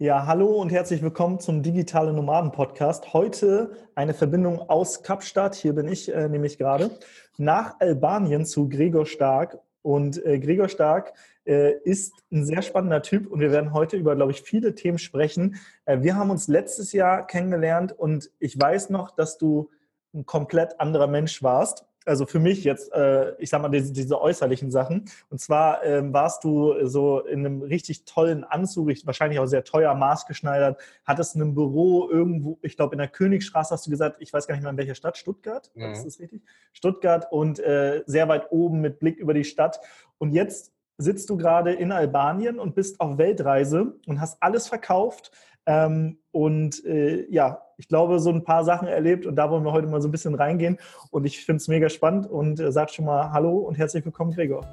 Ja, hallo und herzlich willkommen zum Digitale Nomaden Podcast. Heute eine Verbindung aus Kapstadt, hier bin ich äh, nämlich gerade, nach Albanien zu Gregor Stark. Und äh, Gregor Stark äh, ist ein sehr spannender Typ und wir werden heute über, glaube ich, viele Themen sprechen. Äh, wir haben uns letztes Jahr kennengelernt und ich weiß noch, dass du ein komplett anderer Mensch warst also für mich jetzt, äh, ich sag mal, diese, diese, äußerlichen Sachen. Und zwar ähm, warst du so in einem richtig tollen Anzug, wahrscheinlich auch sehr teuer maßgeschneidert, hattest ein Büro irgendwo, ich glaube in der Königstraße hast du gesagt, ich weiß gar nicht mehr in welcher Stadt, Stuttgart, mhm. ist das richtig? Stuttgart und äh, sehr weit oben mit Blick über die Stadt. Und jetzt sitzt du gerade in Albanien und bist auf Weltreise und hast alles verkauft, ähm, und äh, ja, ich glaube, so ein paar Sachen erlebt und da wollen wir heute mal so ein bisschen reingehen. Und ich finde es mega spannend und äh, sag schon mal Hallo und herzlich willkommen, Gregor.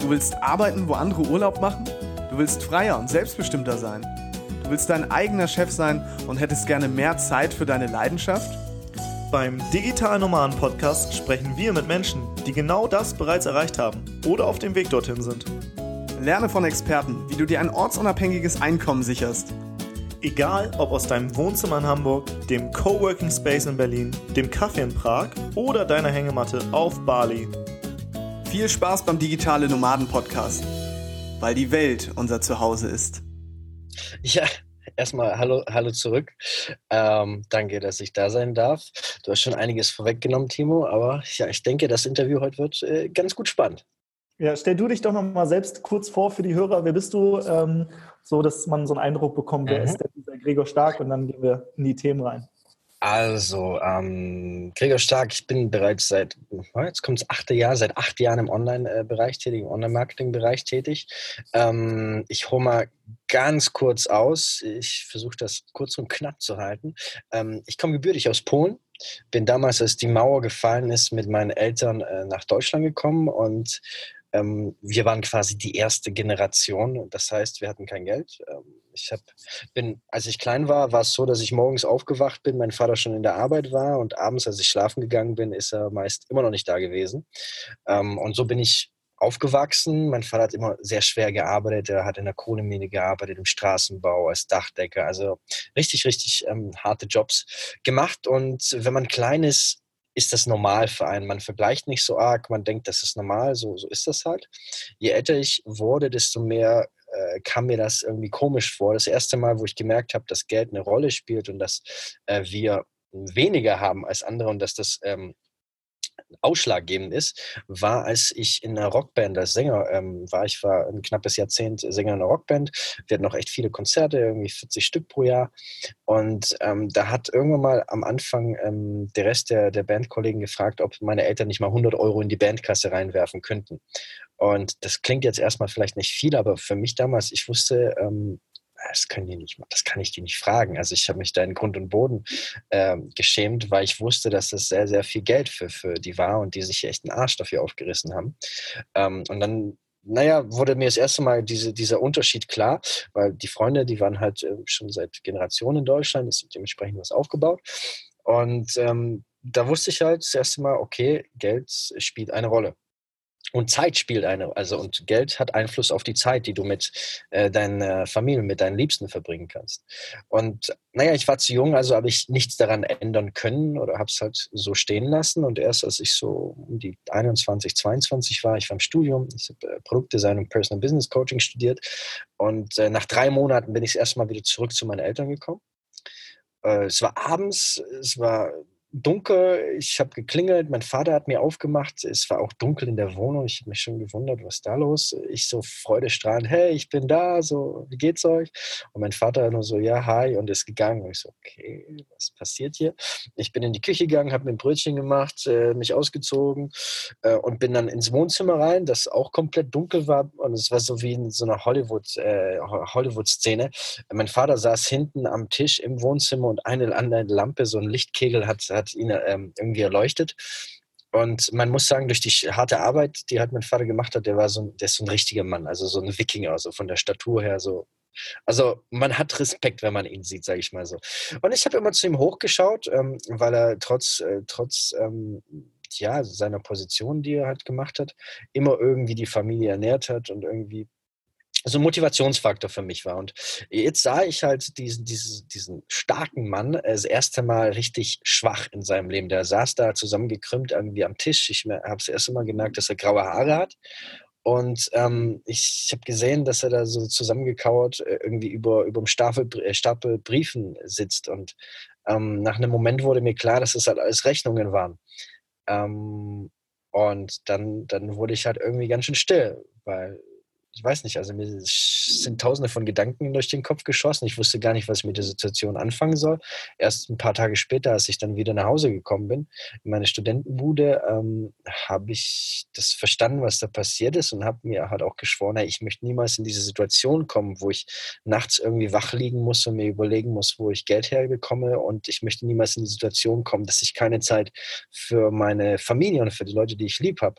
Du willst arbeiten, wo andere Urlaub machen? Du willst freier und selbstbestimmter sein? Du willst dein eigener Chef sein und hättest gerne mehr Zeit für deine Leidenschaft? Beim Digital Nomaden Podcast sprechen wir mit Menschen, die genau das bereits erreicht haben oder auf dem Weg dorthin sind. Lerne von Experten, wie du dir ein ortsunabhängiges Einkommen sicherst. Egal ob aus deinem Wohnzimmer in Hamburg, dem Coworking Space in Berlin, dem Kaffee in Prag oder deiner Hängematte auf Bali. Viel Spaß beim Digitale Nomaden Podcast, weil die Welt unser Zuhause ist. Ja, erstmal hallo, hallo zurück. Ähm, danke, dass ich da sein darf. Du hast schon einiges vorweggenommen, Timo, aber ja, ich denke, das Interview heute wird äh, ganz gut spannend. Ja, stell du dich doch noch mal selbst kurz vor für die Hörer. Wer bist du? Ähm, so, dass man so einen Eindruck bekommt, wer mhm. ist der, dieser Gregor Stark? Und dann gehen wir in die Themen rein. Also, ähm, Gregor Stark, ich bin bereits seit, jetzt kommt das achte Jahr, seit acht Jahren im Online-Bereich tätig, im Online-Marketing-Bereich tätig. Ähm, ich hole mal ganz kurz aus. Ich versuche das kurz und knapp zu halten. Ähm, ich komme gebürtig aus Polen, bin damals, als die Mauer gefallen ist, mit meinen Eltern äh, nach Deutschland gekommen und ähm, wir waren quasi die erste Generation. Das heißt, wir hatten kein Geld. Ähm, ich hab, bin, als ich klein war, war es so, dass ich morgens aufgewacht bin, mein Vater schon in der Arbeit war und abends, als ich schlafen gegangen bin, ist er meist immer noch nicht da gewesen. Ähm, und so bin ich aufgewachsen. Mein Vater hat immer sehr schwer gearbeitet. Er hat in der Kohlemine gearbeitet, im Straßenbau, als Dachdecker. Also richtig, richtig ähm, harte Jobs gemacht. Und wenn man klein ist, ist das normal für einen. Man vergleicht nicht so arg, man denkt, das ist normal, so, so ist das halt. Je älter ich wurde, desto mehr äh, kam mir das irgendwie komisch vor. Das erste Mal, wo ich gemerkt habe, dass Geld eine Rolle spielt und dass äh, wir weniger haben als andere und dass das ähm, ausschlaggebend ist, war, als ich in einer Rockband als Sänger ähm, war. Ich war ein knappes Jahrzehnt Sänger in einer Rockband. Wir hatten noch echt viele Konzerte, irgendwie 40 Stück pro Jahr. Und ähm, da hat irgendwann mal am Anfang ähm, der Rest der, der Bandkollegen gefragt, ob meine Eltern nicht mal 100 Euro in die Bandkasse reinwerfen könnten. Und das klingt jetzt erstmal vielleicht nicht viel, aber für mich damals, ich wusste, ähm, das können die nicht, das kann ich die nicht fragen. Also ich habe mich da in Grund und Boden äh, geschämt, weil ich wusste, dass das sehr, sehr viel Geld für, für die war und die sich echt einen Arsch dafür aufgerissen haben. Ähm, und dann naja, wurde mir das erste Mal diese, dieser Unterschied klar, weil die Freunde, die waren halt äh, schon seit Generationen in Deutschland, ist dementsprechend was aufgebaut. Und ähm, da wusste ich halt das erste Mal, okay, Geld spielt eine Rolle. Und Zeit spielt eine, also und Geld hat Einfluss auf die Zeit, die du mit äh, deiner Familie, mit deinen Liebsten verbringen kannst. Und naja, ich war zu jung, also habe ich nichts daran ändern können oder habe es halt so stehen lassen. Und erst als ich so um die 21, 22 war, ich war im Studium, ich habe äh, Produktdesign und Personal Business Coaching studiert. Und äh, nach drei Monaten bin ich erstmal wieder zurück zu meinen Eltern gekommen. Äh, es war abends, es war dunkel, ich habe geklingelt, mein Vater hat mir aufgemacht, es war auch dunkel in der Wohnung, ich habe mich schon gewundert, was ist da los? Ich so freudestrahlend, hey, ich bin da, so, wie geht's euch? Und mein Vater nur so, ja, hi, und ist gegangen. Und ich so, okay, was passiert hier? Ich bin in die Küche gegangen, habe mir ein Brötchen gemacht, äh, mich ausgezogen äh, und bin dann ins Wohnzimmer rein, das auch komplett dunkel war und es war so wie in so einer Hollywood, äh, Hollywood-Szene. Mein Vater saß hinten am Tisch im Wohnzimmer und eine andere Lampe, so ein Lichtkegel hat hat ihn ähm, irgendwie erleuchtet. Und man muss sagen, durch die harte Arbeit, die halt mein Vater gemacht hat, der war so, der ist so ein richtiger Mann, also so ein Wikinger, so von der Statur her so. Also man hat Respekt, wenn man ihn sieht, sage ich mal so. Und ich habe immer zu ihm hochgeschaut, ähm, weil er trotz, äh, trotz ähm, ja, seiner Position, die er halt gemacht hat, immer irgendwie die Familie ernährt hat und irgendwie so ein Motivationsfaktor für mich war. Und jetzt sah ich halt diesen, diesen, diesen starken Mann das erste Mal richtig schwach in seinem Leben. Der saß da zusammengekrümmt irgendwie am Tisch. Ich habe das erste Mal gemerkt, dass er graue Haare hat. Und ähm, ich habe gesehen, dass er da so zusammengekauert äh, irgendwie über, über dem Stapel, äh, Stapel Briefen sitzt. Und ähm, nach einem Moment wurde mir klar, dass es halt alles Rechnungen waren. Ähm, und dann, dann wurde ich halt irgendwie ganz schön still, weil ich weiß nicht, also mir sind tausende von Gedanken durch den Kopf geschossen. Ich wusste gar nicht, was ich mit der Situation anfangen soll. Erst ein paar Tage später, als ich dann wieder nach Hause gekommen bin, in meine Studentenbude, ähm, habe ich das verstanden, was da passiert ist und habe mir halt auch geschworen, hey, ich möchte niemals in diese Situation kommen, wo ich nachts irgendwie wach liegen muss und mir überlegen muss, wo ich Geld herbekomme. Und ich möchte niemals in die Situation kommen, dass ich keine Zeit für meine Familie und für die Leute, die ich lieb habe,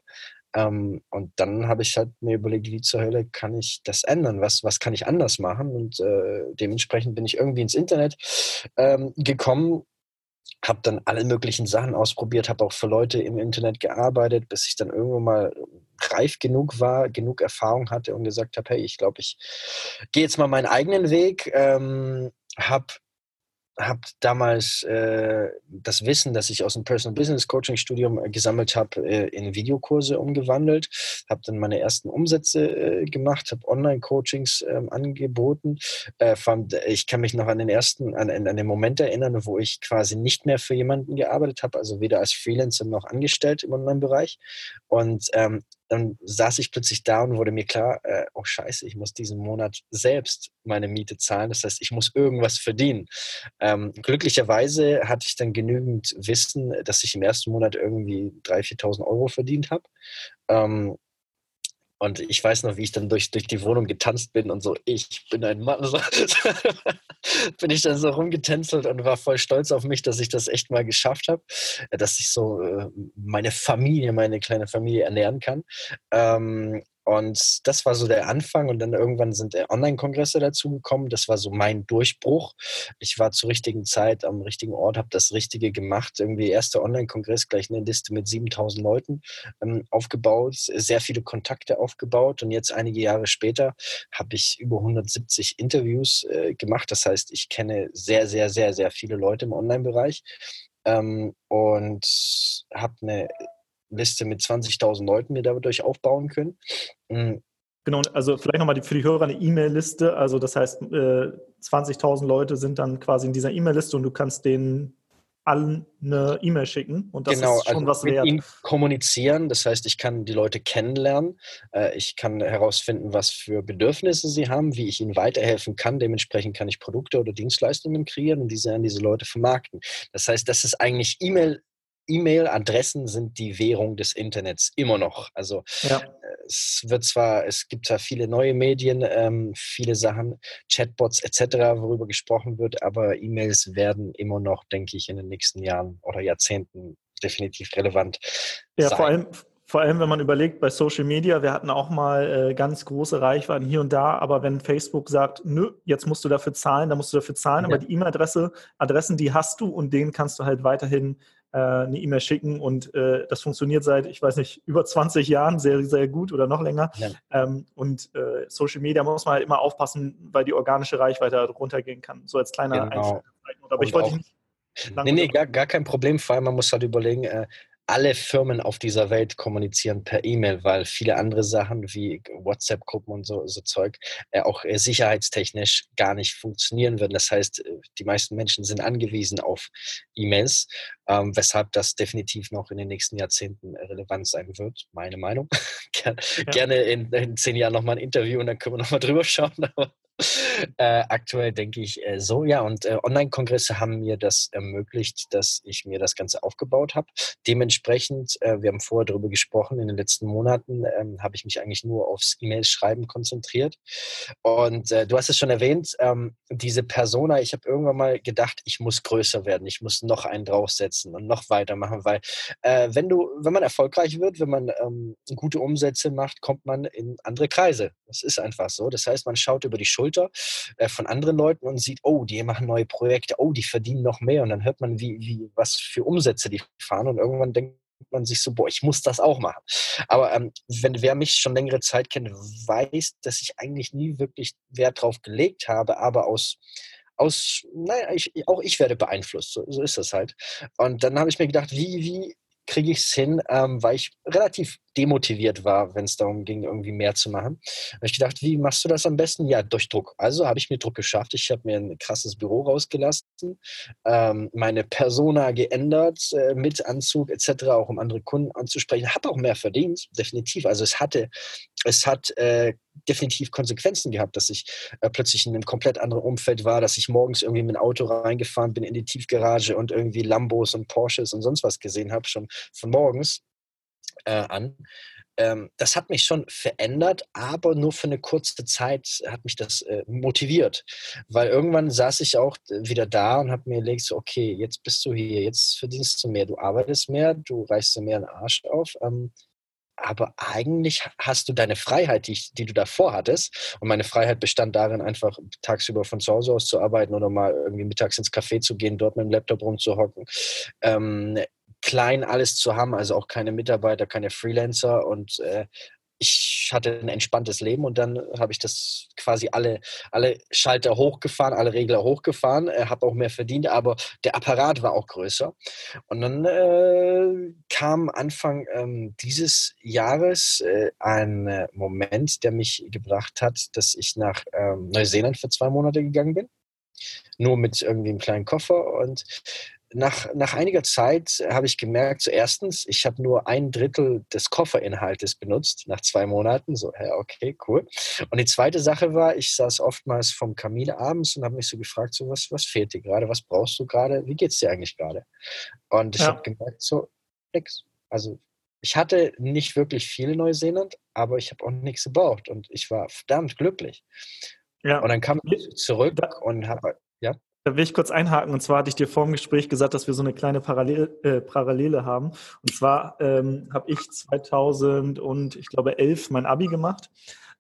ähm, und dann habe ich halt mir überlegt, wie zur Hölle kann ich das ändern? Was, was kann ich anders machen? Und äh, dementsprechend bin ich irgendwie ins Internet ähm, gekommen, habe dann alle möglichen Sachen ausprobiert, habe auch für Leute im Internet gearbeitet, bis ich dann irgendwann mal reif genug war, genug Erfahrung hatte und gesagt habe, hey, ich glaube, ich gehe jetzt mal meinen eigenen Weg, ähm, habe habe damals äh, das Wissen, das ich aus dem Personal Business Coaching Studium äh, gesammelt habe, äh, in Videokurse umgewandelt, habe dann meine ersten Umsätze äh, gemacht, habe Online-Coachings ähm, angeboten. Äh, fand, ich kann mich noch an den ersten, an, an den Moment erinnern, wo ich quasi nicht mehr für jemanden gearbeitet habe, also weder als Freelancer noch angestellt im Online-Bereich. Und ähm, dann saß ich plötzlich da und wurde mir klar, äh, oh scheiße, ich muss diesen Monat selbst meine Miete zahlen. Das heißt, ich muss irgendwas verdienen. Ähm, glücklicherweise hatte ich dann genügend Wissen, dass ich im ersten Monat irgendwie 3.000, 4.000 Euro verdient habe. Ähm, und ich weiß noch, wie ich dann durch, durch die Wohnung getanzt bin und so, ich bin ein Mann. Bin ich dann so rumgetänzelt und war voll stolz auf mich, dass ich das echt mal geschafft habe, dass ich so äh, meine Familie, meine kleine Familie ernähren kann. Ähm, und das war so der Anfang und dann irgendwann sind Online-Kongresse dazugekommen. Das war so mein Durchbruch. Ich war zur richtigen Zeit am richtigen Ort, habe das Richtige gemacht. Irgendwie erster Online-Kongress, gleich eine Liste mit 7000 Leuten ähm, aufgebaut, sehr viele Kontakte aufgebaut und jetzt einige Jahre später habe ich über 170 Interviews äh, gemacht. Das heißt, ich kenne sehr, sehr, sehr, sehr viele Leute im Online-Bereich ähm, und habe eine Liste mit 20.000 Leuten mir dadurch aufbauen können. Mhm. Genau, also vielleicht nochmal für die Hörer eine E-Mail-Liste. Also das heißt, äh, 20.000 Leute sind dann quasi in dieser E-Mail-Liste und du kannst denen allen eine E-Mail schicken und das genau, ist schon also was mit wert. Ihnen kommunizieren, das heißt, ich kann die Leute kennenlernen, äh, ich kann herausfinden, was für Bedürfnisse sie haben, wie ich ihnen weiterhelfen kann. Dementsprechend kann ich Produkte oder Dienstleistungen kreieren und diese an diese Leute vermarkten. Das heißt, das ist eigentlich E-Mail E-Mail-Adressen sind die Währung des Internets immer noch. Also ja. es wird zwar, es gibt zwar viele neue Medien, ähm, viele Sachen, Chatbots etc., worüber gesprochen wird, aber E-Mails werden immer noch, denke ich, in den nächsten Jahren oder Jahrzehnten definitiv relevant. Ja, sein. vor allem, vor allem, wenn man überlegt, bei Social Media, wir hatten auch mal äh, ganz große Reichweiten hier und da, aber wenn Facebook sagt, nö, jetzt musst du dafür zahlen, dann musst du dafür zahlen, ja. aber die E-Mail-Adresse, Adressen, die hast du und denen kannst du halt weiterhin äh, eine E-Mail schicken und äh, das funktioniert seit, ich weiß nicht, über 20 Jahren sehr, sehr gut oder noch länger. Ja. Ähm, und äh, Social Media muss man halt immer aufpassen, weil die organische Reichweite runtergehen kann. So als kleiner genau. Aber und ich wollte nicht. Nee, nee, gar, gar kein Problem. Vor allem, man muss halt überlegen, äh, alle Firmen auf dieser Welt kommunizieren per E-Mail, weil viele andere Sachen wie WhatsApp-Gruppen und so, so Zeug äh, auch äh, sicherheitstechnisch gar nicht funktionieren würden. Das heißt, äh, die meisten Menschen sind angewiesen auf E-Mails, ähm, weshalb das definitiv noch in den nächsten Jahrzehnten relevant sein wird, meine Meinung. Ger ja. Gerne in, in, zehn Jahren nochmal ein Interview und dann können wir nochmal drüber schauen. Aber äh, aktuell denke ich äh, so, ja. Und äh, Online-Kongresse haben mir das ermöglicht, dass ich mir das Ganze aufgebaut habe. Dementsprechend, äh, wir haben vorher darüber gesprochen, in den letzten Monaten ähm, habe ich mich eigentlich nur aufs E-Mail-Schreiben konzentriert. Und äh, du hast es schon erwähnt, ähm, diese Persona, ich habe irgendwann mal gedacht, ich muss größer werden, ich muss noch einen draufsetzen und noch weitermachen, weil wenn du, wenn man erfolgreich wird, wenn man ähm, gute Umsätze macht, kommt man in andere Kreise. Das ist einfach so. Das heißt, man schaut über die Schulter Schulter äh, von anderen Leuten und sieht, oh, die machen neue Projekte, oh, die verdienen noch mehr und dann hört man, wie, wie was für Umsätze die fahren und irgendwann denkt man sich so, boah, ich muss das auch machen. Aber ähm, wenn wer mich schon längere Zeit kennt, weiß, dass ich eigentlich nie wirklich Wert drauf gelegt habe, aber aus aus, naja, ich, auch ich werde beeinflusst, so, so ist das halt. Und dann habe ich mir gedacht, wie, wie kriege ich es hin, ähm, weil ich relativ demotiviert war, wenn es darum ging, irgendwie mehr zu machen. Habe ich gedacht, wie machst du das am besten? Ja, durch Druck. Also habe ich mir Druck geschafft. Ich habe mir ein krasses Büro rausgelassen, ähm, meine Persona geändert äh, mit Anzug etc., auch um andere Kunden anzusprechen. Habe auch mehr verdient, definitiv. Also es hatte, es hat äh, definitiv Konsequenzen gehabt, dass ich äh, plötzlich in einem komplett anderen Umfeld war, dass ich morgens irgendwie mit dem Auto reingefahren bin in die Tiefgarage und irgendwie Lambos und Porsches und sonst was gesehen habe, schon von morgens äh, an. Ähm, das hat mich schon verändert, aber nur für eine kurze Zeit hat mich das äh, motiviert. Weil irgendwann saß ich auch wieder da und habe mir überlegt, so, okay, jetzt bist du hier, jetzt verdienst du mehr, du arbeitest mehr, du reißt dir mehr den Arsch auf. Ähm, aber eigentlich hast du deine Freiheit, die, die du davor hattest. Und meine Freiheit bestand darin, einfach tagsüber von zu Hause aus zu arbeiten oder mal irgendwie mittags ins Café zu gehen, dort mit dem Laptop rumzuhocken. Ähm, klein alles zu haben, also auch keine Mitarbeiter, keine Freelancer und äh, ich hatte ein entspanntes Leben und dann habe ich das quasi alle, alle Schalter hochgefahren, alle Regler hochgefahren, äh, habe auch mehr verdient, aber der Apparat war auch größer. Und dann äh, kam Anfang ähm, dieses Jahres äh, ein äh, Moment, der mich gebracht hat, dass ich nach ähm, Neuseeland für zwei Monate gegangen bin. Nur mit irgendwie einem kleinen Koffer und nach, nach einiger Zeit habe ich gemerkt, so erstens, ich habe nur ein Drittel des Kofferinhaltes benutzt, nach zwei Monaten. So, ja, okay, cool. Und die zweite Sache war, ich saß oftmals vom Kamin abends und habe mich so gefragt, so, was, was fehlt dir gerade, was brauchst du gerade, wie geht es dir eigentlich gerade? Und ich ja. habe gemerkt, so, nix. Also ich hatte nicht wirklich viel Neuseeland, aber ich habe auch nichts gebraucht und ich war verdammt glücklich. Ja. Und dann kam ich zurück und habe, ja. Da will ich kurz einhaken. Und zwar hatte ich dir vor dem Gespräch gesagt, dass wir so eine kleine Parallel, äh, Parallele haben. Und zwar ähm, habe ich 2000 und ich glaube 11 mein Abi gemacht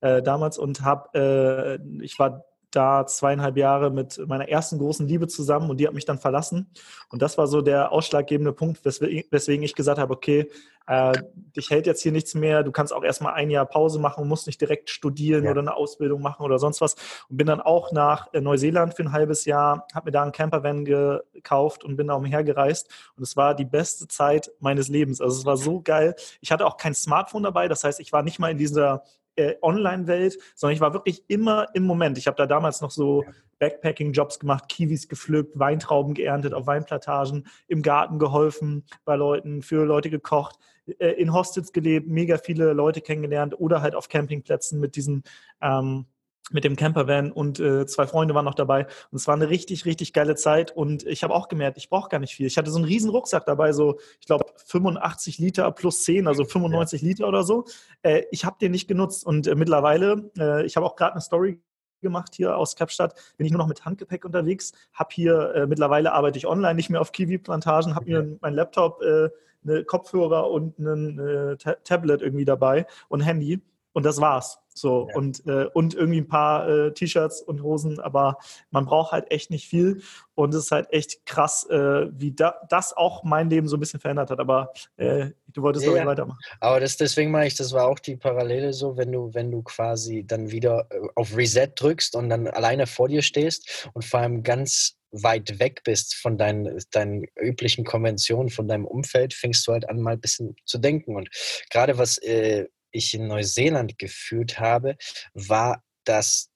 äh, damals und habe, äh, ich war da zweieinhalb Jahre mit meiner ersten großen Liebe zusammen und die hat mich dann verlassen. Und das war so der ausschlaggebende Punkt, weswegen ich gesagt habe, okay, äh, dich hält jetzt hier nichts mehr, du kannst auch erstmal ein Jahr Pause machen und musst nicht direkt studieren ja. oder eine Ausbildung machen oder sonst was. Und bin dann auch nach äh, Neuseeland für ein halbes Jahr, habe mir da einen Campervan gekauft und bin da umhergereist. Und es war die beste Zeit meines Lebens. Also es war so geil. Ich hatte auch kein Smartphone dabei, das heißt, ich war nicht mal in dieser äh, Online-Welt, sondern ich war wirklich immer im Moment. Ich habe da damals noch so Backpacking-Jobs gemacht, Kiwis gepflückt, Weintrauben geerntet auf Weinplantagen, im Garten geholfen bei Leuten, für Leute gekocht, äh, in Hostels gelebt, mega viele Leute kennengelernt oder halt auf Campingplätzen mit diesen ähm, mit dem Campervan und äh, zwei Freunde waren noch dabei. Und es war eine richtig, richtig geile Zeit. Und ich habe auch gemerkt, ich brauche gar nicht viel. Ich hatte so einen riesen Rucksack dabei, so, ich glaube, 85 Liter plus 10, also 95 ja. Liter oder so. Äh, ich habe den nicht genutzt. Und äh, mittlerweile, äh, ich habe auch gerade eine Story gemacht hier aus Kapstadt, bin ich nur noch mit Handgepäck unterwegs, habe hier, äh, mittlerweile arbeite ich online, nicht mehr auf Kiwi-Plantagen, habe mir mein Laptop, äh, eine Kopfhörer und ein Tablet irgendwie dabei und Handy und das war's. So ja. und, äh, und irgendwie ein paar äh, T-Shirts und Hosen, aber man braucht halt echt nicht viel. Und es ist halt echt krass, äh, wie da, das auch mein Leben so ein bisschen verändert hat. Aber äh, du wolltest ja, weitermachen. Aber das, deswegen meine ich, das war auch die Parallele so, wenn du, wenn du quasi dann wieder äh, auf Reset drückst und dann alleine vor dir stehst und vor allem ganz weit weg bist von deinen, deinen üblichen Konventionen, von deinem Umfeld, fängst du halt an, mal ein bisschen zu denken. Und gerade was äh, ich in Neuseeland gefühlt habe, war, dass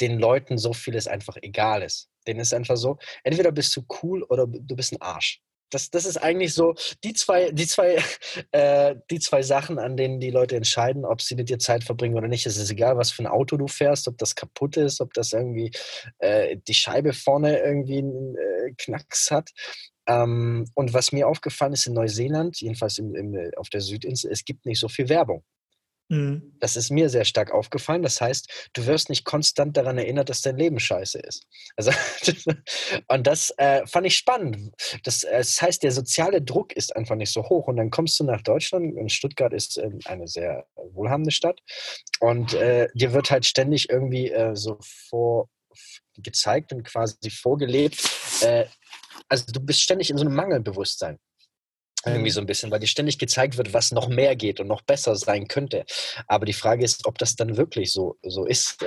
den Leuten so vieles einfach egal ist. Denen ist einfach so, entweder bist du cool oder du bist ein Arsch. Das, das ist eigentlich so die zwei, die, zwei, äh, die zwei Sachen, an denen die Leute entscheiden, ob sie mit dir Zeit verbringen oder nicht. Es ist egal, was für ein Auto du fährst, ob das kaputt ist, ob das irgendwie äh, die Scheibe vorne irgendwie einen äh, Knacks hat. Ähm, und was mir aufgefallen ist in Neuseeland, jedenfalls im, im, auf der Südinsel, es gibt nicht so viel Werbung. Mhm. Das ist mir sehr stark aufgefallen. Das heißt, du wirst nicht konstant daran erinnert, dass dein Leben scheiße ist. Also, und das äh, fand ich spannend. Das, äh, das, heißt, der soziale Druck ist einfach nicht so hoch. Und dann kommst du nach Deutschland. Und Stuttgart ist äh, eine sehr wohlhabende Stadt. Und äh, dir wird halt ständig irgendwie äh, so vor gezeigt und quasi vorgelebt. Äh, also du bist ständig in so einem Mangelbewusstsein. Irgendwie so ein bisschen, weil dir ständig gezeigt wird, was noch mehr geht und noch besser sein könnte. Aber die Frage ist, ob das dann wirklich so, so ist.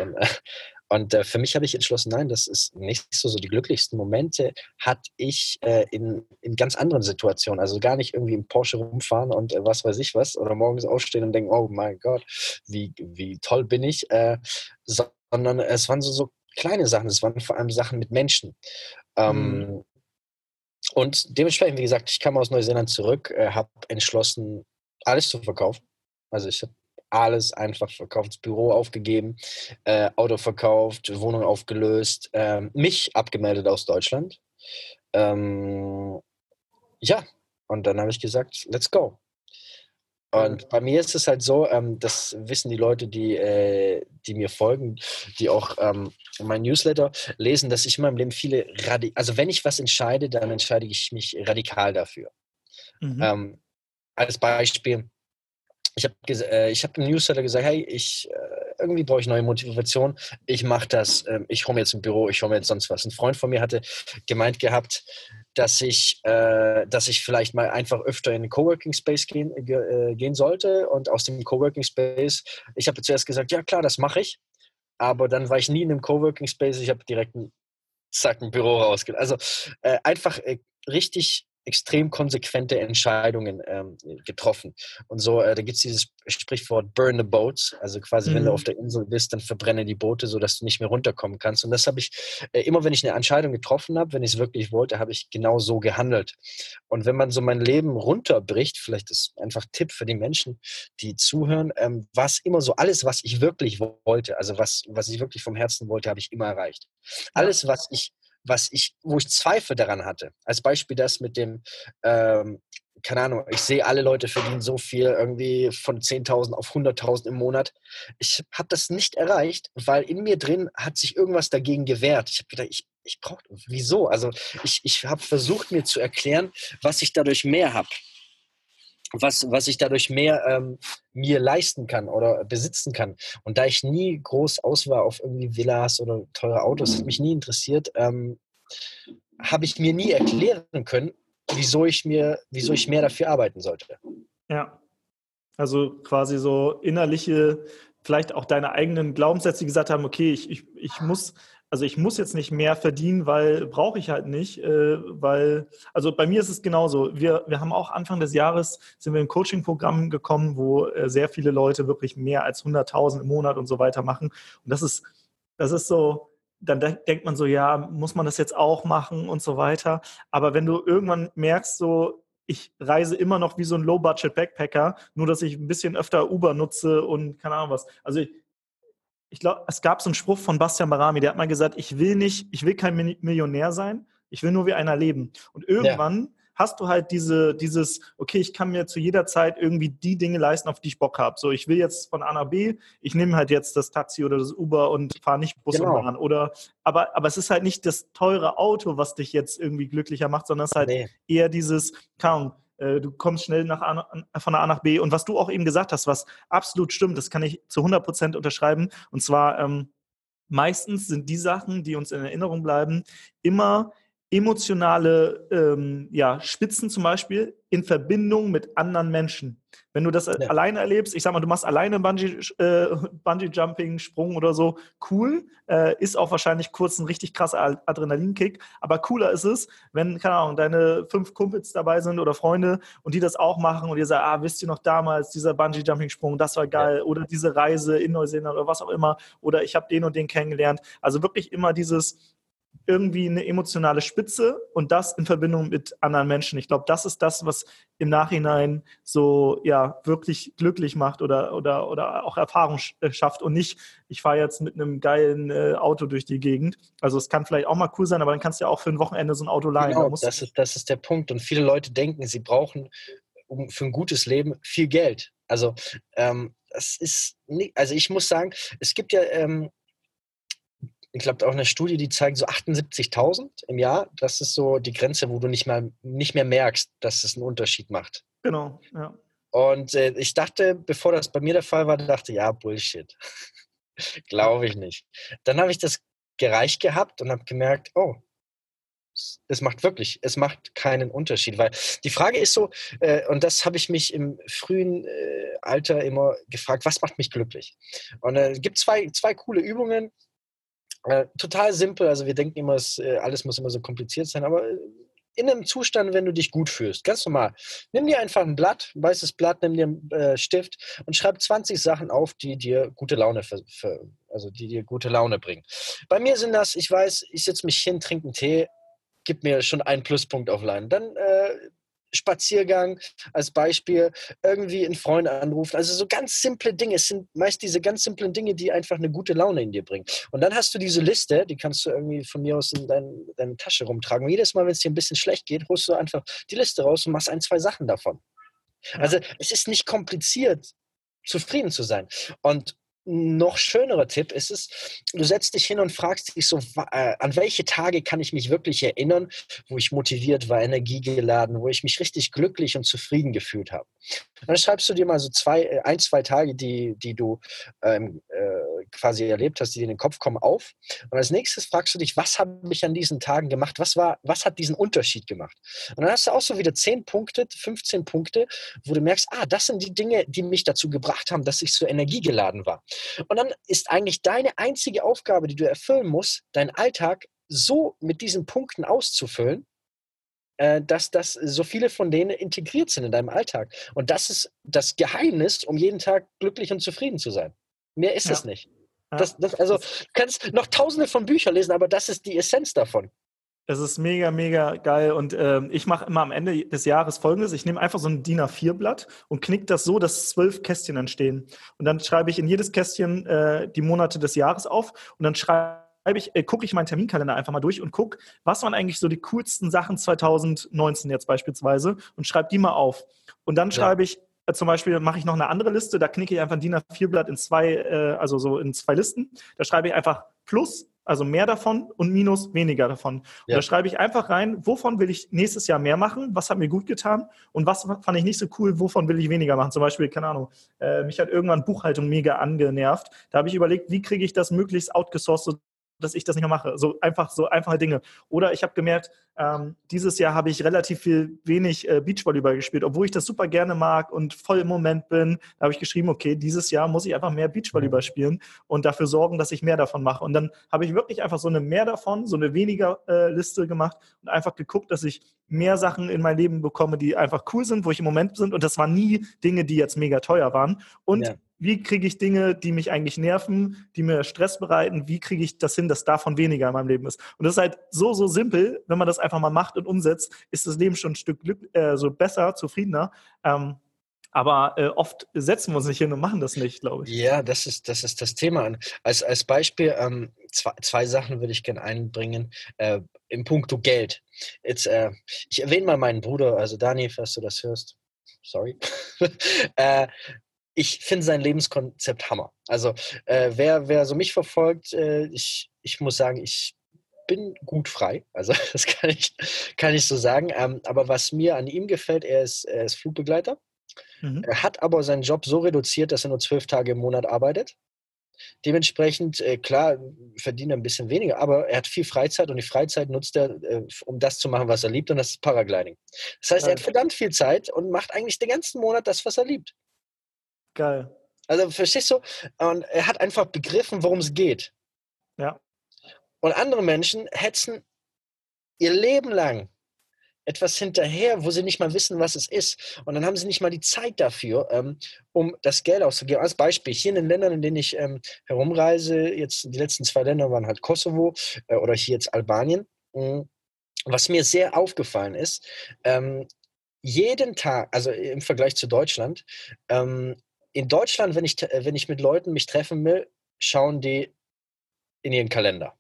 Und äh, für mich habe ich entschlossen, nein, das ist nicht so. So die glücklichsten Momente hatte ich äh, in, in ganz anderen Situationen. Also gar nicht irgendwie im Porsche rumfahren und äh, was weiß ich was. Oder morgens aufstehen und denken, oh mein Gott, wie, wie toll bin ich. Äh, sondern es waren so, so kleine Sachen. Es waren vor allem Sachen mit Menschen. Ähm, mhm. Und dementsprechend, wie gesagt, ich kam aus Neuseeland zurück, äh, habe entschlossen, alles zu verkaufen. Also ich habe alles einfach verkauft, das Büro aufgegeben, äh, Auto verkauft, Wohnung aufgelöst, äh, mich abgemeldet aus Deutschland. Ähm, ja, und dann habe ich gesagt, let's go. Und bei mir ist es halt so, ähm, das wissen die Leute, die, äh, die mir folgen, die auch ähm, mein Newsletter lesen, dass ich in meinem Leben viele, Radi also wenn ich was entscheide, dann entscheide ich mich radikal dafür. Mhm. Ähm, als Beispiel, ich habe äh, hab im Newsletter gesagt, hey, ich, äh, irgendwie brauche ich neue Motivation. Ich mache das, äh, ich hole mir jetzt ein Büro, ich hole mir jetzt sonst was. Ein Freund von mir hatte gemeint gehabt, dass ich, äh, dass ich vielleicht mal einfach öfter in den Coworking Space gehen, äh, gehen sollte. Und aus dem Coworking Space, ich habe zuerst gesagt, ja klar, das mache ich. Aber dann war ich nie in einem Coworking Space. Ich habe direkt ein, zack, ein Büro rausgelassen. Also äh, einfach äh, richtig extrem konsequente Entscheidungen ähm, getroffen. Und so, äh, da gibt es dieses Sprichwort Burn the Boats, also quasi, mhm. wenn du mhm. auf der Insel bist, dann verbrenne die Boote, sodass du nicht mehr runterkommen kannst. Und das habe ich äh, immer, wenn ich eine Entscheidung getroffen habe, wenn ich es wirklich wollte, habe ich genau so gehandelt. Und wenn man so mein Leben runterbricht, vielleicht ist einfach Tipp für die Menschen, die zuhören, ähm, war es immer so, alles, was ich wirklich wollte, also was, was ich wirklich vom Herzen wollte, habe ich immer erreicht. Alles, was ich was ich, wo ich Zweifel daran hatte. Als Beispiel das mit dem, ähm, keine Ahnung, ich sehe, alle Leute verdienen so viel, irgendwie von 10.000 auf 100.000 im Monat. Ich habe das nicht erreicht, weil in mir drin hat sich irgendwas dagegen gewehrt. Ich habe gedacht, ich, ich brauche, wieso? Also ich, ich habe versucht, mir zu erklären, was ich dadurch mehr habe was, was ich dadurch mehr ähm, mir leisten kann oder besitzen kann. Und da ich nie groß aus war auf irgendwie Villas oder teure Autos, hat mich nie interessiert, ähm, habe ich mir nie erklären können, wieso ich mir, wieso ich mehr dafür arbeiten sollte. Ja. Also quasi so innerliche, vielleicht auch deine eigenen Glaubenssätze, die gesagt haben, okay, ich, ich, ich muss also ich muss jetzt nicht mehr verdienen, weil brauche ich halt nicht, äh, weil, also bei mir ist es genauso. Wir, wir haben auch Anfang des Jahres sind wir in Coaching-Programm gekommen, wo äh, sehr viele Leute wirklich mehr als 100.000 im Monat und so weiter machen. Und das ist, das ist so, dann denkt man so, ja, muss man das jetzt auch machen und so weiter. Aber wenn du irgendwann merkst, so, ich reise immer noch wie so ein Low-Budget-Backpacker, nur dass ich ein bisschen öfter Uber nutze und keine Ahnung was. Also ich, ich glaube, es gab so einen Spruch von Bastian Barami, der hat mal gesagt, ich will nicht, ich will kein Millionär sein, ich will nur wie einer leben. Und irgendwann ja. hast du halt diese, dieses, okay, ich kann mir zu jeder Zeit irgendwie die Dinge leisten, auf die ich Bock habe. So, ich will jetzt von A nach B, ich nehme halt jetzt das Taxi oder das Uber und fahre nicht Bus genau. und Bahn. Oder, aber, aber es ist halt nicht das teure Auto, was dich jetzt irgendwie glücklicher macht, sondern es ist halt nee. eher dieses, kaum du kommst schnell nach A, von A nach B. Und was du auch eben gesagt hast, was absolut stimmt, das kann ich zu 100 Prozent unterschreiben. Und zwar ähm, meistens sind die Sachen, die uns in Erinnerung bleiben, immer emotionale ähm, ja, Spitzen zum Beispiel in Verbindung mit anderen Menschen. Wenn du das ja. alleine erlebst, ich sag mal, du machst alleine Bungee, äh, Bungee Jumping, Sprung oder so, cool, äh, ist auch wahrscheinlich kurz ein richtig krasser Adrenalinkick, aber cooler ist es, wenn, keine Ahnung, deine fünf Kumpels dabei sind oder Freunde und die das auch machen und ihr sagt, ah, wisst ihr noch damals, dieser Bungee Jumping Sprung, das war geil ja. oder diese Reise in Neuseeland oder was auch immer oder ich habe den und den kennengelernt. Also wirklich immer dieses irgendwie eine emotionale Spitze und das in Verbindung mit anderen Menschen. Ich glaube, das ist das, was im Nachhinein so ja wirklich glücklich macht oder oder oder auch Erfahrung äh, schafft und nicht, ich fahre jetzt mit einem geilen äh, Auto durch die Gegend. Also es kann vielleicht auch mal cool sein, aber dann kannst du ja auch für ein Wochenende so ein Auto leihen. Genau, da das, ist, das ist der Punkt. Und viele Leute denken, sie brauchen um, für ein gutes Leben viel Geld. Also ähm, das ist nicht, also ich muss sagen, es gibt ja ähm, ich glaube, auch eine Studie, die zeigt so 78.000 im Jahr. Das ist so die Grenze, wo du nicht, mal, nicht mehr merkst, dass es einen Unterschied macht. Genau, ja. Und äh, ich dachte, bevor das bei mir der Fall war, dachte ja, Bullshit. Glaube ich nicht. Dann habe ich das gereicht gehabt und habe gemerkt, oh, Es macht wirklich, es macht keinen Unterschied, weil die Frage ist so, äh, und das habe ich mich im frühen äh, Alter immer gefragt, was macht mich glücklich? Und äh, es gibt zwei, zwei coole Übungen, äh, total simpel, also wir denken immer, es, äh, alles muss immer so kompliziert sein, aber äh, in einem Zustand, wenn du dich gut fühlst, ganz normal, nimm dir einfach ein Blatt, ein weißes Blatt, nimm dir einen äh, Stift und schreib 20 Sachen auf, die dir gute Laune für, für, also die dir gute Laune bringen. Bei mir sind das, ich weiß, ich setze mich hin, trinke einen Tee, gib mir schon einen Pluspunkt auf Line. Dann äh, Spaziergang als Beispiel, irgendwie einen Freund anrufen. Also so ganz simple Dinge. Es sind meist diese ganz simplen Dinge, die einfach eine gute Laune in dir bringen. Und dann hast du diese Liste, die kannst du irgendwie von mir aus in dein, deine Tasche rumtragen. Und jedes Mal, wenn es dir ein bisschen schlecht geht, holst du einfach die Liste raus und machst ein, zwei Sachen davon. Also es ist nicht kompliziert, zufrieden zu sein. Und noch schönerer Tipp ist es, du setzt dich hin und fragst dich so, äh, an welche Tage kann ich mich wirklich erinnern, wo ich motiviert war, energiegeladen, wo ich mich richtig glücklich und zufrieden gefühlt habe. Dann schreibst du dir mal so zwei, äh, ein, zwei Tage, die, die du ähm, äh, quasi erlebt hast, die dir in den Kopf kommen, auf. Und als nächstes fragst du dich, was habe ich an diesen Tagen gemacht? Was, war, was hat diesen Unterschied gemacht? Und dann hast du auch so wieder 10 Punkte, 15 Punkte, wo du merkst, ah, das sind die Dinge, die mich dazu gebracht haben, dass ich so energiegeladen war. Und dann ist eigentlich deine einzige Aufgabe, die du erfüllen musst, deinen Alltag so mit diesen Punkten auszufüllen, äh, dass das so viele von denen integriert sind in deinem Alltag. Und das ist das Geheimnis, um jeden Tag glücklich und zufrieden zu sein. Mehr ist ja. es nicht. Das, das, also, du kannst noch tausende von Büchern lesen, aber das ist die Essenz davon. Es ist mega, mega geil. Und äh, ich mache immer am Ende des Jahres folgendes: Ich nehme einfach so ein DIN A4-Blatt und knick das so, dass zwölf Kästchen entstehen. Und dann schreibe ich in jedes Kästchen äh, die Monate des Jahres auf und dann schreibe ich, äh, gucke ich meinen Terminkalender einfach mal durch und gucke, was waren eigentlich so die coolsten Sachen 2019 jetzt beispielsweise und schreibe die mal auf. Und dann schreibe ja. ich äh, zum Beispiel mache ich noch eine andere Liste, da knicke ich einfach ein DIN A4-Blatt in zwei, äh, also so in zwei Listen. Da schreibe ich einfach Plus also mehr davon und minus weniger davon. Ja. da schreibe ich einfach rein, wovon will ich nächstes Jahr mehr machen, was hat mir gut getan und was fand ich nicht so cool, wovon will ich weniger machen. Zum Beispiel, keine Ahnung, äh, mich hat irgendwann Buchhaltung mega angenervt. Da habe ich überlegt, wie kriege ich das möglichst outgesourced, dass ich das nicht mehr mache. So einfach, so einfache Dinge. Oder ich habe gemerkt, ähm, dieses Jahr habe ich relativ viel wenig äh, Beachvolleyball gespielt, obwohl ich das super gerne mag und voll im Moment bin. Da habe ich geschrieben, okay, dieses Jahr muss ich einfach mehr Beachvolleyball mhm. spielen und dafür sorgen, dass ich mehr davon mache. Und dann habe ich wirklich einfach so eine mehr davon, so eine weniger äh, Liste gemacht und einfach geguckt, dass ich mehr Sachen in mein Leben bekomme, die einfach cool sind, wo ich im Moment bin. Und das waren nie Dinge, die jetzt mega teuer waren. Und ja wie kriege ich Dinge, die mich eigentlich nerven, die mir Stress bereiten, wie kriege ich das hin, dass davon weniger in meinem Leben ist. Und das ist halt so, so simpel, wenn man das einfach mal macht und umsetzt, ist das Leben schon ein Stück Glück, äh, so besser, zufriedener. Ähm, aber äh, oft setzen wir uns nicht hin und machen das nicht, glaube ich. Ja, das ist das, ist das Thema. Als, als Beispiel, ähm, zwei, zwei Sachen würde ich gerne einbringen. Äh, Im Punkto Geld. Jetzt, äh, ich erwähne mal meinen Bruder, also Dani, falls du das hörst. Sorry. äh, ich finde sein Lebenskonzept Hammer. Also äh, wer, wer so mich verfolgt, äh, ich, ich muss sagen, ich bin gut frei. Also das kann ich, kann ich so sagen. Ähm, aber was mir an ihm gefällt, er ist, er ist Flugbegleiter. Mhm. Er hat aber seinen Job so reduziert, dass er nur zwölf Tage im Monat arbeitet. Dementsprechend, äh, klar, verdient er ein bisschen weniger, aber er hat viel Freizeit und die Freizeit nutzt er, äh, um das zu machen, was er liebt, und das ist Paragliding. Das heißt, er hat verdammt viel Zeit und macht eigentlich den ganzen Monat das, was er liebt. Geil. Also verstehst du? Und er hat einfach begriffen, worum es geht. Ja. Und andere Menschen hetzen ihr Leben lang etwas hinterher, wo sie nicht mal wissen, was es ist. Und dann haben sie nicht mal die Zeit dafür, ähm, um das Geld auszugeben. Als Beispiel, hier in den Ländern, in denen ich ähm, herumreise, jetzt die letzten zwei Länder waren halt Kosovo äh, oder hier jetzt Albanien. Mhm. Was mir sehr aufgefallen ist, ähm, jeden Tag, also im Vergleich zu Deutschland, ähm, in Deutschland, wenn ich, äh, wenn ich mit Leuten mich treffen will, schauen die in ihren Kalender.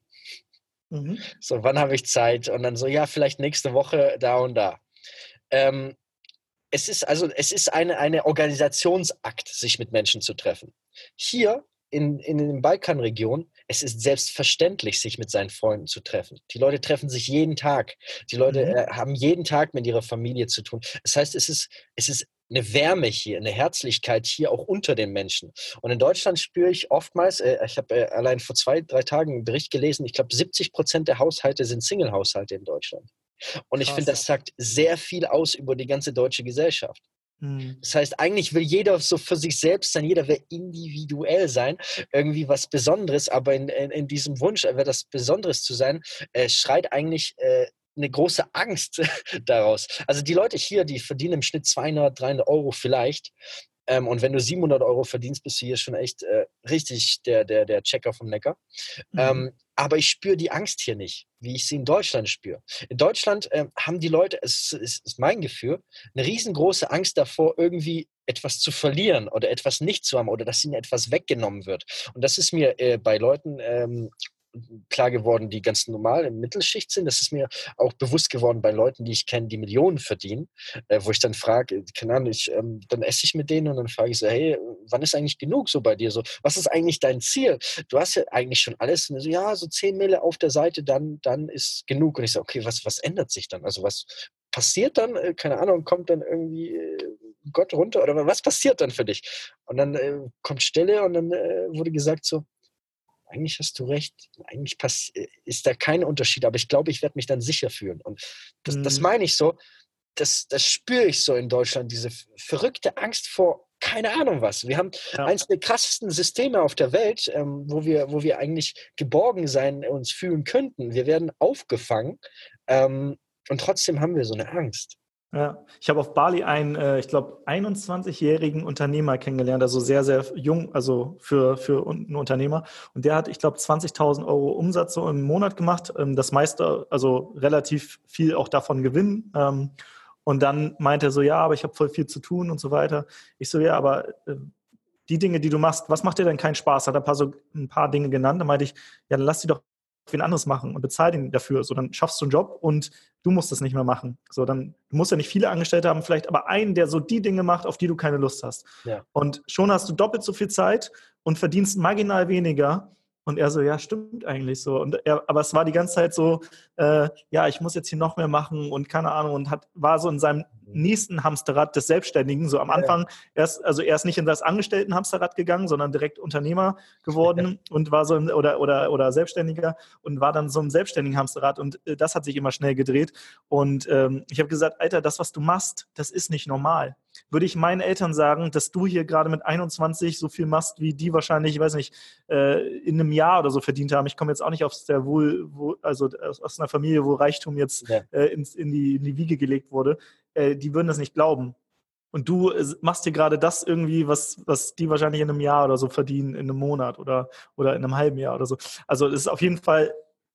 Mhm. So, wann habe ich Zeit? Und dann so, ja, vielleicht nächste Woche da und da. Ähm, es ist also, es ist eine, eine Organisationsakt, sich mit Menschen zu treffen. Hier in, in den Balkanregionen es ist selbstverständlich, sich mit seinen Freunden zu treffen. Die Leute treffen sich jeden Tag. Die Leute mhm. äh, haben jeden Tag mit ihrer Familie zu tun. Das heißt, es ist, es ist eine Wärme hier, eine Herzlichkeit hier auch unter den Menschen. Und in Deutschland spüre ich oftmals, äh, ich habe äh, allein vor zwei, drei Tagen einen Bericht gelesen, ich glaube 70 Prozent der Haushalte sind Single-Haushalte in Deutschland. Und ich finde, das sagt sehr viel aus über die ganze deutsche Gesellschaft. Mhm. Das heißt, eigentlich will jeder so für sich selbst sein, jeder will individuell sein, irgendwie was Besonderes, aber in, in, in diesem Wunsch, etwas Besonderes zu sein, äh, schreit eigentlich äh, eine große Angst daraus. Also die Leute hier, die verdienen im Schnitt 200, 300 Euro vielleicht. Ähm, und wenn du 700 Euro verdienst, bist du hier schon echt äh, richtig der, der, der Checker vom Neckar. Mhm. Ähm, aber ich spüre die Angst hier nicht, wie ich sie in Deutschland spüre. In Deutschland äh, haben die Leute, es ist, ist mein Gefühl, eine riesengroße Angst davor, irgendwie etwas zu verlieren oder etwas nicht zu haben oder dass ihnen etwas weggenommen wird. Und das ist mir äh, bei Leuten ähm, klar geworden, die ganz normal in Mittelschicht sind. Das ist mir auch bewusst geworden bei Leuten, die ich kenne, die Millionen verdienen, äh, wo ich dann frage, keine Ahnung, ich, ähm, dann esse ich mit denen und dann frage ich so, hey, wann ist eigentlich genug so bei dir? So, was ist eigentlich dein Ziel? Du hast ja eigentlich schon alles. Und so, ja, so 10 Mille auf der Seite, dann, dann ist genug. Und ich so, okay, was, was ändert sich dann? Also was passiert dann? Äh, keine Ahnung, kommt dann irgendwie äh, Gott runter oder was passiert dann für dich? Und dann äh, kommt Stille und dann äh, wurde gesagt so, eigentlich hast du recht, eigentlich äh, ist da kein Unterschied, aber ich glaube, ich werde mich dann sicher fühlen. Und das, mhm. das meine ich so, das, das spüre ich so in Deutschland, diese verrückte Angst vor keine Ahnung was. Wir haben ja. eines der krassesten Systeme auf der Welt, ähm, wo, wir, wo wir eigentlich geborgen sein uns fühlen könnten. Wir werden aufgefangen ähm, und trotzdem haben wir so eine Angst. Ja, ich habe auf Bali einen, äh, ich glaube, 21-jährigen Unternehmer kennengelernt, also sehr, sehr jung, also für, für einen Unternehmer. Und der hat, ich glaube, 20.000 Euro Umsatz so im Monat gemacht. Ähm, das meiste, also relativ viel auch davon Gewinn. Ähm, und dann meinte er so, ja, aber ich habe voll viel zu tun und so weiter. Ich so, ja, aber äh, die Dinge, die du machst, was macht dir denn keinen Spaß? Hat er ein paar, so, ein paar Dinge genannt. Da meinte ich, ja, dann lass die doch wen anderes machen und bezahl ihn dafür. So, dann schaffst du einen Job und du musst das nicht mehr machen. So, dann, du musst ja nicht viele Angestellte haben, vielleicht aber einen, der so die Dinge macht, auf die du keine Lust hast. Ja. Und schon hast du doppelt so viel Zeit und verdienst marginal weniger und er so, ja, stimmt eigentlich so. Und er, aber es war die ganze Zeit so, äh, ja, ich muss jetzt hier noch mehr machen und keine Ahnung und hat, war so in seinem mhm. nächsten Hamsterrad des Selbstständigen. So am Anfang, ja. erst, also er ist nicht in das Angestellten-Hamsterrad gegangen, sondern direkt Unternehmer geworden und war so im, oder, oder, oder Selbstständiger und war dann so im selbstständigen Hamsterrad und äh, das hat sich immer schnell gedreht. Und ähm, ich habe gesagt, Alter, das, was du machst, das ist nicht normal würde ich meinen Eltern sagen, dass du hier gerade mit 21 so viel machst, wie die wahrscheinlich, ich weiß nicht, äh, in einem Jahr oder so verdient haben. Ich komme jetzt auch nicht aus der Wohl, also aus einer Familie, wo Reichtum jetzt ja. Äh, in, in, die, in die Wiege gelegt wurde. Äh, die würden das nicht glauben. Und du machst hier gerade das irgendwie, was, was die wahrscheinlich in einem Jahr oder so verdienen, in einem Monat oder, oder in einem halben Jahr oder so. Also es ist auf jeden Fall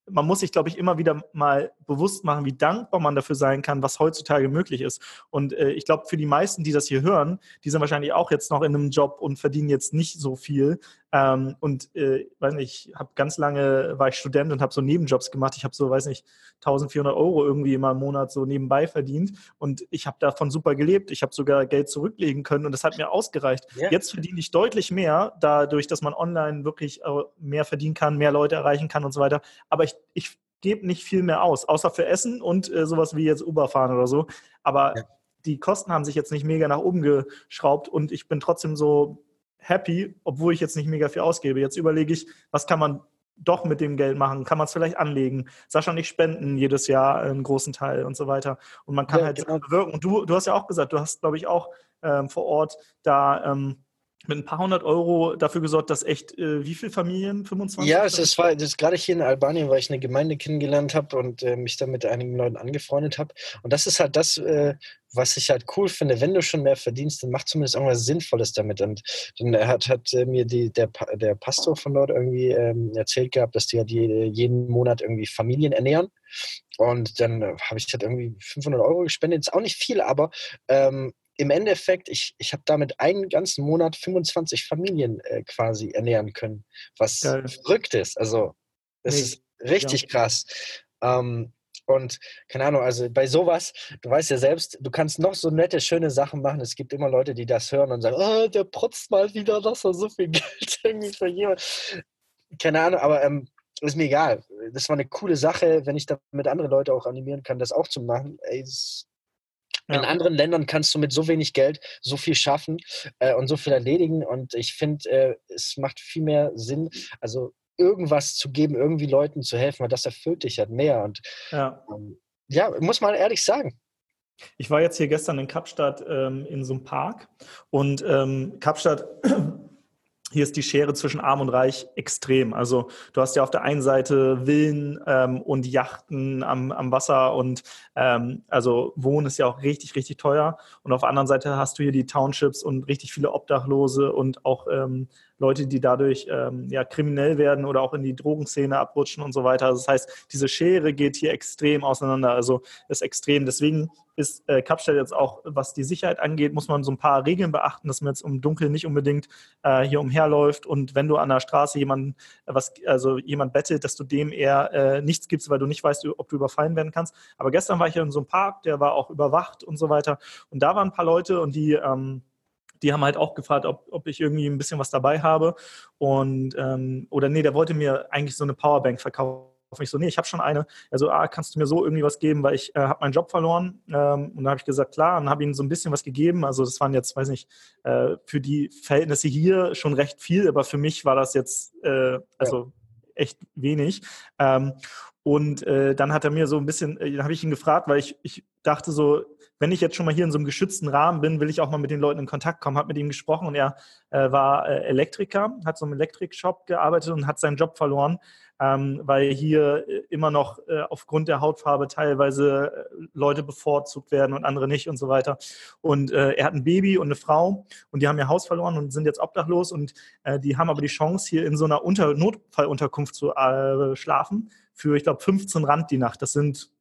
man muss sich, glaube ich, immer wieder mal bewusst machen, wie dankbar man dafür sein kann, was heutzutage möglich ist. Und äh, ich glaube, für die meisten, die das hier hören, die sind wahrscheinlich auch jetzt noch in einem Job und verdienen jetzt nicht so viel. Ähm, und äh, weiß nicht, habe ganz lange war ich Student und habe so Nebenjobs gemacht. Ich habe so, weiß nicht, 1400 Euro irgendwie immer im Monat so nebenbei verdient. Und ich habe davon super gelebt. Ich habe sogar Geld zurücklegen können und das hat mir ausgereicht. Ja. Jetzt verdiene ich deutlich mehr, dadurch, dass man online wirklich äh, mehr verdienen kann, mehr Leute erreichen kann und so weiter. Aber ich, ich gebe nicht viel mehr aus, außer für Essen und äh, sowas wie jetzt Uber fahren oder so. Aber ja. die Kosten haben sich jetzt nicht mega nach oben geschraubt und ich bin trotzdem so happy, obwohl ich jetzt nicht mega viel ausgebe. Jetzt überlege ich, was kann man doch mit dem Geld machen? Kann man es vielleicht anlegen? Sascha und ich spenden jedes Jahr einen großen Teil und so weiter. Und man kann ja, halt genau. bewirken. Und du, du hast ja auch gesagt, du hast, glaube ich, auch ähm, vor Ort da ähm, mit ein paar hundert Euro dafür gesorgt, dass echt, äh, wie viele Familien? 25? Ja, es ist, war, das ist gerade hier in Albanien, weil ich eine Gemeinde kennengelernt habe und äh, mich dann mit einigen Leuten angefreundet habe. Und das ist halt das, äh, was ich halt cool finde, wenn du schon mehr verdienst, dann mach zumindest irgendwas Sinnvolles damit. Und dann hat, hat äh, mir die, der, der Pastor von dort irgendwie ähm, erzählt gehabt, dass die halt jeden Monat irgendwie Familien ernähren. Und dann äh, habe ich halt irgendwie 500 Euro gespendet. Ist auch nicht viel, aber ähm, im Endeffekt, ich, ich habe damit einen ganzen Monat 25 Familien äh, quasi ernähren können, was Geil. verrückt ist. Also, das nee, ist richtig ja. krass. Ähm, und keine Ahnung, also bei sowas, du weißt ja selbst, du kannst noch so nette, schöne Sachen machen. Es gibt immer Leute, die das hören und sagen, oh, der protzt mal wieder, dass er so viel Geld irgendwie für jemand keine Ahnung, aber ähm, ist mir egal. Das war eine coole Sache, wenn ich damit andere Leute auch animieren kann, das auch zu machen. Ey, ja. In anderen Ländern kannst du mit so wenig Geld so viel schaffen äh, und so viel erledigen. Und ich finde, äh, es macht viel mehr Sinn, also irgendwas zu geben, irgendwie Leuten zu helfen, weil das erfüllt dich halt mehr. Und ja, ähm, ja muss man ehrlich sagen. Ich war jetzt hier gestern in Kapstadt ähm, in so einem Park und ähm, Kapstadt hier ist die Schere zwischen Arm und Reich extrem. Also du hast ja auf der einen Seite Villen ähm, und Yachten am, am Wasser und ähm, also Wohnen ist ja auch richtig, richtig teuer. Und auf der anderen Seite hast du hier die Townships und richtig viele Obdachlose und auch ähm, Leute, die dadurch ähm, ja, kriminell werden oder auch in die Drogenszene abrutschen und so weiter. Also das heißt, diese Schere geht hier extrem auseinander. Also ist extrem. Deswegen ist äh, Kapstadt jetzt auch, was die Sicherheit angeht, muss man so ein paar Regeln beachten, dass man jetzt im Dunkeln nicht unbedingt äh, hier umherläuft und wenn du an der Straße jemanden, äh, was, also jemand bettelt, dass du dem eher äh, nichts gibst, weil du nicht weißt, ob du überfallen werden kannst. Aber gestern war ich hier in so einem Park, der war auch überwacht und so weiter. Und da waren ein paar Leute und die ähm, die haben halt auch gefragt, ob, ob ich irgendwie ein bisschen was dabei habe. Und ähm, oder nee, der wollte mir eigentlich so eine Powerbank verkaufen. Ich so, nee, ich habe schon eine. Also, ah, kannst du mir so irgendwie was geben, weil ich äh, habe meinen Job verloren. Ähm, und dann habe ich gesagt, klar, und habe ihm so ein bisschen was gegeben. Also das waren jetzt, weiß nicht, äh, für die Verhältnisse hier schon recht viel, aber für mich war das jetzt, äh, also ja. echt wenig. Ähm, und äh, dann hat er mir so ein bisschen, äh, habe ich ihn gefragt, weil ich, ich dachte so, wenn ich jetzt schon mal hier in so einem geschützten Rahmen bin, will ich auch mal mit den Leuten in Kontakt kommen. Habe mit ihm gesprochen und er äh, war äh, Elektriker, hat so im Elektrikshop gearbeitet und hat seinen Job verloren, ähm, weil hier äh, immer noch äh, aufgrund der Hautfarbe teilweise äh, Leute bevorzugt werden und andere nicht und so weiter. Und äh, er hat ein Baby und eine Frau und die haben ihr Haus verloren und sind jetzt obdachlos und die haben aber die Chance, hier in so einer Unter Notfallunterkunft zu schlafen für, ich glaube, 15 Rand die Nacht. Das sind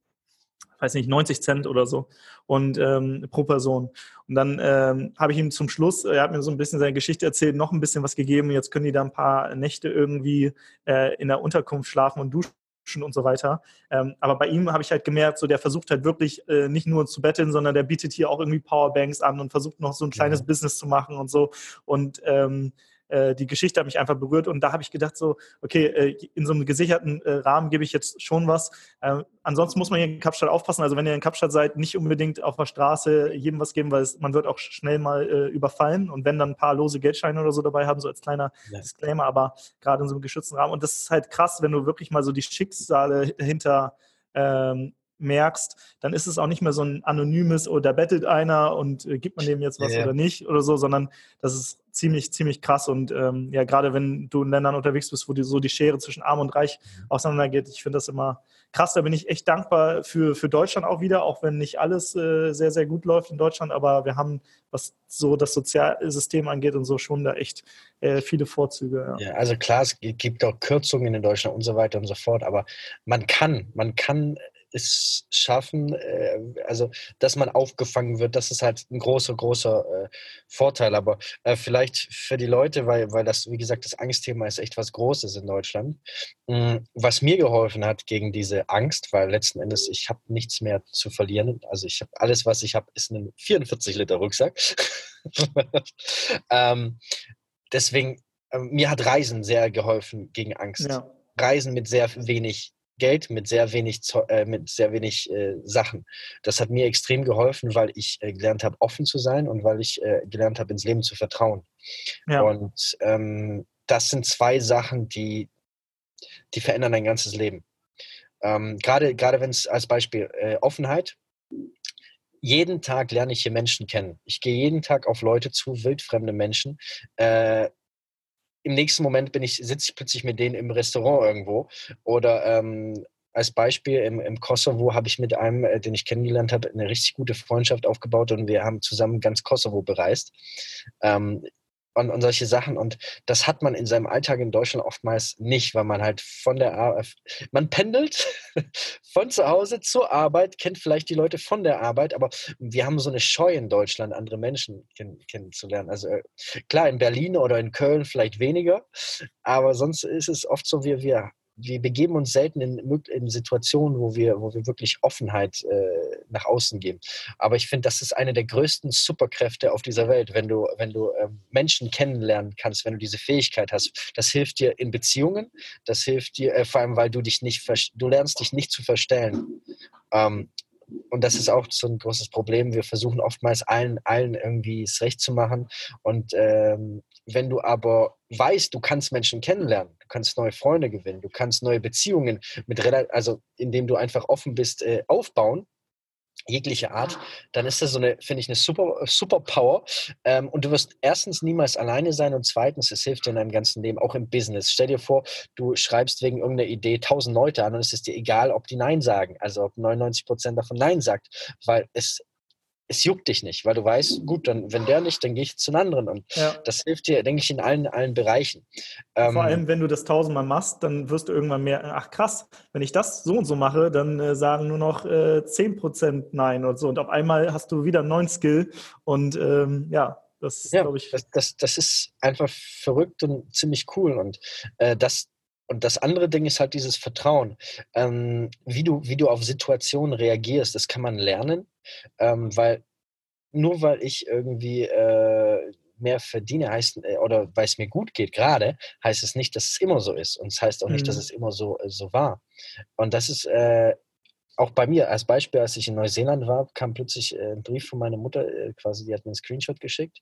weiß nicht, 90 Cent oder so und ähm, pro Person. Und dann ähm, habe ich ihm zum Schluss, er hat mir so ein bisschen seine Geschichte erzählt, noch ein bisschen was gegeben. Jetzt können die da ein paar Nächte irgendwie äh, in der Unterkunft schlafen und duschen und so weiter. Ähm, aber bei ihm habe ich halt gemerkt, so der versucht halt wirklich äh, nicht nur zu betteln, sondern der bietet hier auch irgendwie Powerbanks an und versucht noch so ein kleines ja. Business zu machen und so. Und ähm, äh, die Geschichte hat mich einfach berührt und da habe ich gedacht so, okay, äh, in so einem gesicherten äh, Rahmen gebe ich jetzt schon was. Ähm, ansonsten muss man hier in Kapstadt aufpassen. Also wenn ihr in Kapstadt seid, nicht unbedingt auf der Straße jedem was geben, weil es, man wird auch schnell mal äh, überfallen und wenn dann ein paar lose Geldscheine oder so dabei haben, so als kleiner ja. Disclaimer, aber gerade in so einem geschützten Rahmen. Und das ist halt krass, wenn du wirklich mal so die Schicksale hinter ähm, merkst, dann ist es auch nicht mehr so ein anonymes, oh, da bettelt einer und äh, gibt man dem jetzt was ja, ja. oder nicht oder so, sondern das ist ziemlich, ziemlich krass. Und ähm, ja, gerade wenn du in Ländern unterwegs bist, wo die, so die Schere zwischen Arm und Reich auseinandergeht, ich finde das immer krass. Da bin ich echt dankbar für, für Deutschland auch wieder, auch wenn nicht alles äh, sehr, sehr gut läuft in Deutschland, aber wir haben, was so das Sozialsystem angeht und so, schon da echt äh, viele Vorzüge. Ja. ja, also klar, es gibt auch Kürzungen in Deutschland und so weiter und so fort, aber man kann, man kann es schaffen, äh, also dass man aufgefangen wird, das ist halt ein großer, großer äh, Vorteil. Aber äh, vielleicht für die Leute, weil, weil das, wie gesagt, das Angstthema ist echt was Großes in Deutschland. Mhm, was mir geholfen hat gegen diese Angst, weil letzten Endes ich habe nichts mehr zu verlieren. Also ich habe alles, was ich habe, ist ein 44 Liter Rucksack. ähm, deswegen, ähm, mir hat Reisen sehr geholfen gegen Angst. Ja. Reisen mit sehr wenig Geld mit sehr wenig, äh, mit sehr wenig äh, Sachen. Das hat mir extrem geholfen, weil ich äh, gelernt habe, offen zu sein und weil ich äh, gelernt habe, ins Leben zu vertrauen. Ja. Und ähm, das sind zwei Sachen, die, die verändern dein ganzes Leben. Ähm, gerade gerade wenn es als Beispiel äh, Offenheit. Jeden Tag lerne ich hier Menschen kennen. Ich gehe jeden Tag auf Leute zu, wildfremde Menschen äh, im nächsten Moment bin ich, sitze ich plötzlich mit denen im Restaurant irgendwo. Oder ähm, als Beispiel im, im Kosovo habe ich mit einem, äh, den ich kennengelernt habe, eine richtig gute Freundschaft aufgebaut und wir haben zusammen ganz Kosovo bereist. Ähm, und, und solche Sachen. Und das hat man in seinem Alltag in Deutschland oftmals nicht, weil man halt von der Arbeit, man pendelt von zu Hause zur Arbeit, kennt vielleicht die Leute von der Arbeit, aber wir haben so eine Scheu in Deutschland, andere Menschen kenn kennenzulernen. Also äh, klar, in Berlin oder in Köln vielleicht weniger, aber sonst ist es oft so, wir, wir wir begeben uns selten in, in, Situationen, wo wir, wo wir wirklich Offenheit äh, nach außen geben. Aber ich finde, das ist eine der größten Superkräfte auf dieser Welt, wenn du, wenn du ähm, Menschen kennenlernen kannst, wenn du diese Fähigkeit hast. Das hilft dir in Beziehungen, das hilft dir äh, vor allem, weil du dich nicht, du lernst dich nicht zu verstellen. Ähm, und das ist auch so ein großes Problem. Wir versuchen oftmals allen, allen irgendwie es recht zu machen. Und ähm, wenn du aber weißt, du kannst Menschen kennenlernen, du kannst neue Freunde gewinnen, du kannst neue Beziehungen mit, also indem du einfach offen bist, äh, aufbauen, jegliche Art, dann ist das so eine, finde ich, eine super, super Power. Ähm, und du wirst erstens niemals alleine sein und zweitens, es hilft dir in deinem ganzen Leben, auch im Business. Stell dir vor, du schreibst wegen irgendeiner Idee tausend Leute an und es ist dir egal, ob die Nein sagen, also ob 99 Prozent davon Nein sagt, weil es es juckt dich nicht, weil du weißt, gut, dann, wenn der nicht, dann gehe ich zu einem anderen. Und ja. das hilft dir, denke ich, in allen, allen Bereichen. Ähm, Vor allem, wenn du das tausendmal machst, dann wirst du irgendwann mehr, ach krass, wenn ich das so und so mache, dann äh, sagen nur noch äh, 10% Nein und so. Und auf einmal hast du wieder einen neuen Skill. Und ähm, ja, das ja, glaube ich. Das, das, das ist einfach verrückt und ziemlich cool. Und äh, das, und das andere Ding ist halt dieses Vertrauen. Ähm, wie, du, wie du auf Situationen reagierst, das kann man lernen, ähm, weil nur weil ich irgendwie äh, mehr verdiene, heißt, äh, oder weil es mir gut geht gerade, heißt es nicht, dass es immer so ist. Und es heißt auch nicht, mhm. dass es immer so, äh, so war. Und das ist äh, auch bei mir als Beispiel, als ich in Neuseeland war, kam plötzlich äh, ein Brief von meiner Mutter, äh, quasi, die hat mir einen Screenshot geschickt,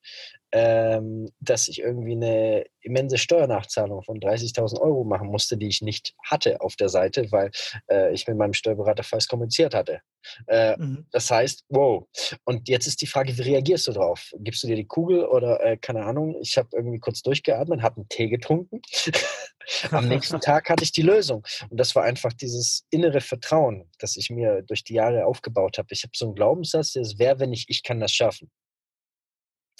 ähm, dass ich irgendwie eine immense Steuernachzahlung von 30.000 Euro machen musste, die ich nicht hatte auf der Seite, weil äh, ich mit meinem Steuerberater falsch kommuniziert hatte. Äh, mhm. Das heißt, wow. Und jetzt ist die Frage, wie reagierst du drauf? Gibst du dir die Kugel oder keine Ahnung? Ich habe irgendwie kurz durchgeatmet, habe einen Tee getrunken. Am nächsten Tag hatte ich die Lösung. Und das war einfach dieses innere Vertrauen, das ich mir durch die Jahre aufgebaut habe. Ich habe so einen Glaubenssatz, der ist, wer, wenn ich, ich kann das schaffen.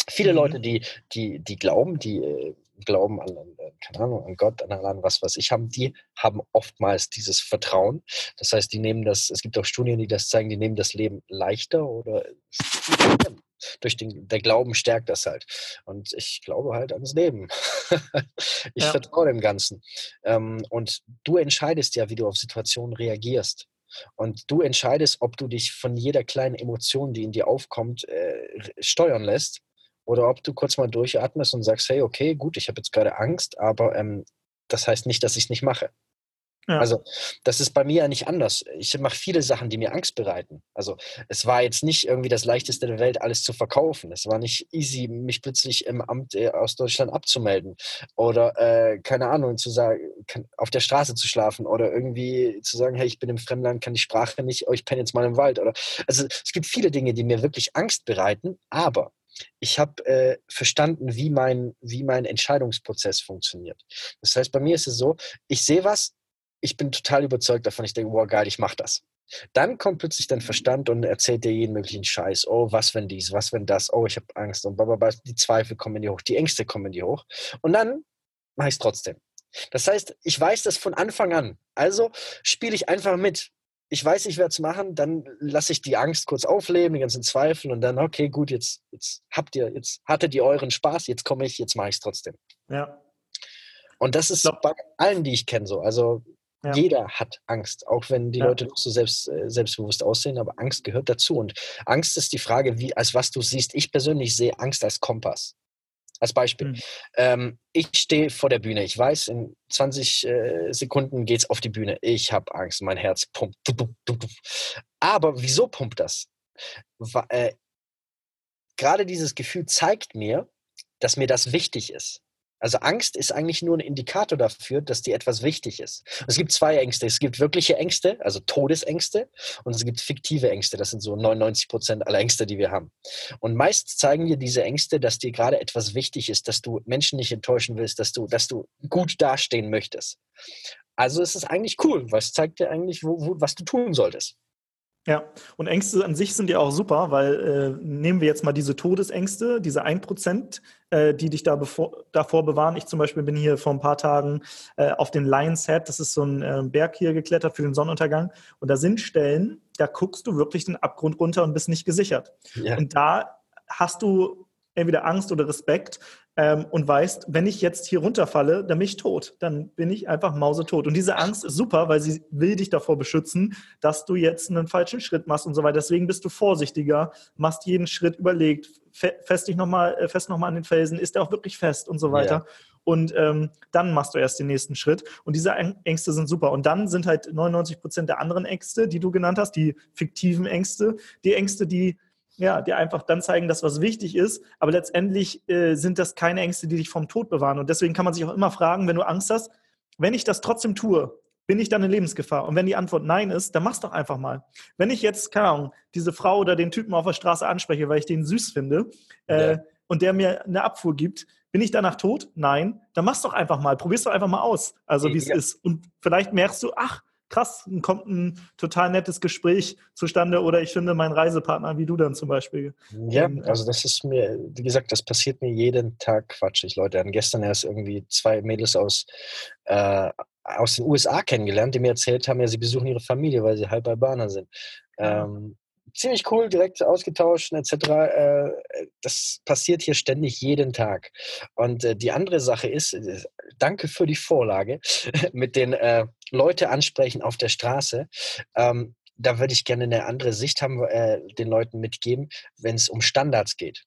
Viele mhm. Leute, die, die, die glauben, die äh, glauben an, an, keine Ahnung, an Gott, an, an was, was ich haben, die haben oftmals dieses Vertrauen. Das heißt, die nehmen das, es gibt auch Studien, die das zeigen, die nehmen das Leben leichter oder durch den, der Glauben stärkt das halt. Und ich glaube halt ans Leben. ich ja. vertraue dem Ganzen. Ähm, und du entscheidest ja, wie du auf Situationen reagierst. Und du entscheidest, ob du dich von jeder kleinen Emotion, die in dir aufkommt, äh, steuern lässt oder ob du kurz mal durchatmest und sagst, hey, okay, gut, ich habe jetzt gerade Angst, aber ähm, das heißt nicht, dass ich es nicht mache. Ja. Also das ist bei mir ja nicht anders. Ich mache viele Sachen, die mir Angst bereiten. Also es war jetzt nicht irgendwie das Leichteste der Welt, alles zu verkaufen. Es war nicht easy, mich plötzlich im Amt äh, aus Deutschland abzumelden oder äh, keine Ahnung zu sagen, auf der Straße zu schlafen oder irgendwie zu sagen, hey, ich bin im Fremdland, kann die Sprache nicht, oh, ich penne jetzt mal im Wald. Oder also es gibt viele Dinge, die mir wirklich Angst bereiten, aber ich habe äh, verstanden, wie mein, wie mein Entscheidungsprozess funktioniert. Das heißt, bei mir ist es so, ich sehe was, ich bin total überzeugt davon, ich denke, wow, geil, ich mache das. Dann kommt plötzlich dein Verstand und erzählt dir jeden möglichen Scheiß. Oh, was wenn dies, was wenn das, oh, ich habe Angst und blablabla. Die Zweifel kommen in die hoch, die Ängste kommen in die hoch. Und dann mache ich es trotzdem. Das heißt, ich weiß das von Anfang an. Also spiele ich einfach mit ich weiß, ich werde es machen, dann lasse ich die Angst kurz aufleben, die ganzen Zweifel und dann, okay, gut, jetzt, jetzt habt ihr, jetzt hattet ihr euren Spaß, jetzt komme ich, jetzt mache ich es trotzdem. Ja. Und das ist bei allen, die ich kenne, so. Also ja. jeder hat Angst, auch wenn die ja. Leute noch so selbst, äh, selbstbewusst aussehen, aber Angst gehört dazu. Und Angst ist die Frage, wie, als was du siehst. Ich persönlich sehe Angst als Kompass. Als Beispiel. Mhm. Ähm, ich stehe vor der Bühne. Ich weiß, in 20 äh, Sekunden geht es auf die Bühne. Ich habe Angst. Mein Herz pumpt. Aber wieso pumpt das? Äh, Gerade dieses Gefühl zeigt mir, dass mir das wichtig ist. Also Angst ist eigentlich nur ein Indikator dafür, dass dir etwas wichtig ist. Es gibt zwei Ängste. Es gibt wirkliche Ängste, also Todesängste, und es gibt fiktive Ängste. Das sind so 99 Prozent aller Ängste, die wir haben. Und meist zeigen dir diese Ängste, dass dir gerade etwas wichtig ist, dass du Menschen nicht enttäuschen willst, dass du, dass du gut dastehen möchtest. Also es ist eigentlich cool, weil es zeigt dir eigentlich, wo, wo, was du tun solltest. Ja, und Ängste an sich sind ja auch super, weil äh, nehmen wir jetzt mal diese Todesängste, diese 1%, äh, die dich da bevor, davor bewahren. Ich zum Beispiel bin hier vor ein paar Tagen äh, auf den Lion's Head, das ist so ein äh, Berg hier geklettert für den Sonnenuntergang. Und da sind Stellen, da guckst du wirklich den Abgrund runter und bist nicht gesichert. Ja. Und da hast du entweder Angst oder Respekt ähm, und weißt, wenn ich jetzt hier runterfalle, dann bin ich tot. Dann bin ich einfach mausetot. Und diese Angst ist super, weil sie will dich davor beschützen, dass du jetzt einen falschen Schritt machst und so weiter. Deswegen bist du vorsichtiger, machst jeden Schritt überlegt, fest dich nochmal, äh, nochmal an den Felsen, ist der auch wirklich fest und so weiter. Ja. Und ähm, dann machst du erst den nächsten Schritt. Und diese Ängste sind super. Und dann sind halt 99 Prozent der anderen Ängste, die du genannt hast, die fiktiven Ängste, die Ängste, die ja, die einfach dann zeigen, dass was wichtig ist. Aber letztendlich äh, sind das keine Ängste, die dich vom Tod bewahren. Und deswegen kann man sich auch immer fragen, wenn du Angst hast, wenn ich das trotzdem tue, bin ich dann in Lebensgefahr? Und wenn die Antwort nein ist, dann mach's doch einfach mal. Wenn ich jetzt, keine Ahnung, diese Frau oder den Typen auf der Straße anspreche, weil ich den süß finde, äh, ja. und der mir eine Abfuhr gibt, bin ich danach tot? Nein. Dann mach's doch einfach mal. Probier's doch einfach mal aus. Also, wie es ja. ist. Und vielleicht merkst du, ach, krass, kommt ein total nettes Gespräch zustande oder ich finde meinen Reisepartner, wie du dann zum Beispiel. Ja, ähm, also das ist mir, wie gesagt, das passiert mir jeden Tag quatschig. Leute hatten gestern erst irgendwie zwei Mädels aus, äh, aus den USA kennengelernt, die mir erzählt haben, ja, sie besuchen ihre Familie, weil sie halb Albaner sind. Ähm, ziemlich cool, direkt ausgetauscht etc. Äh, das passiert hier ständig jeden Tag. Und äh, die andere Sache ist, äh, danke für die Vorlage, mit den Leute ansprechen auf der Straße. Ähm, da würde ich gerne eine andere Sicht haben, den Leuten mitgeben, wenn es um Standards geht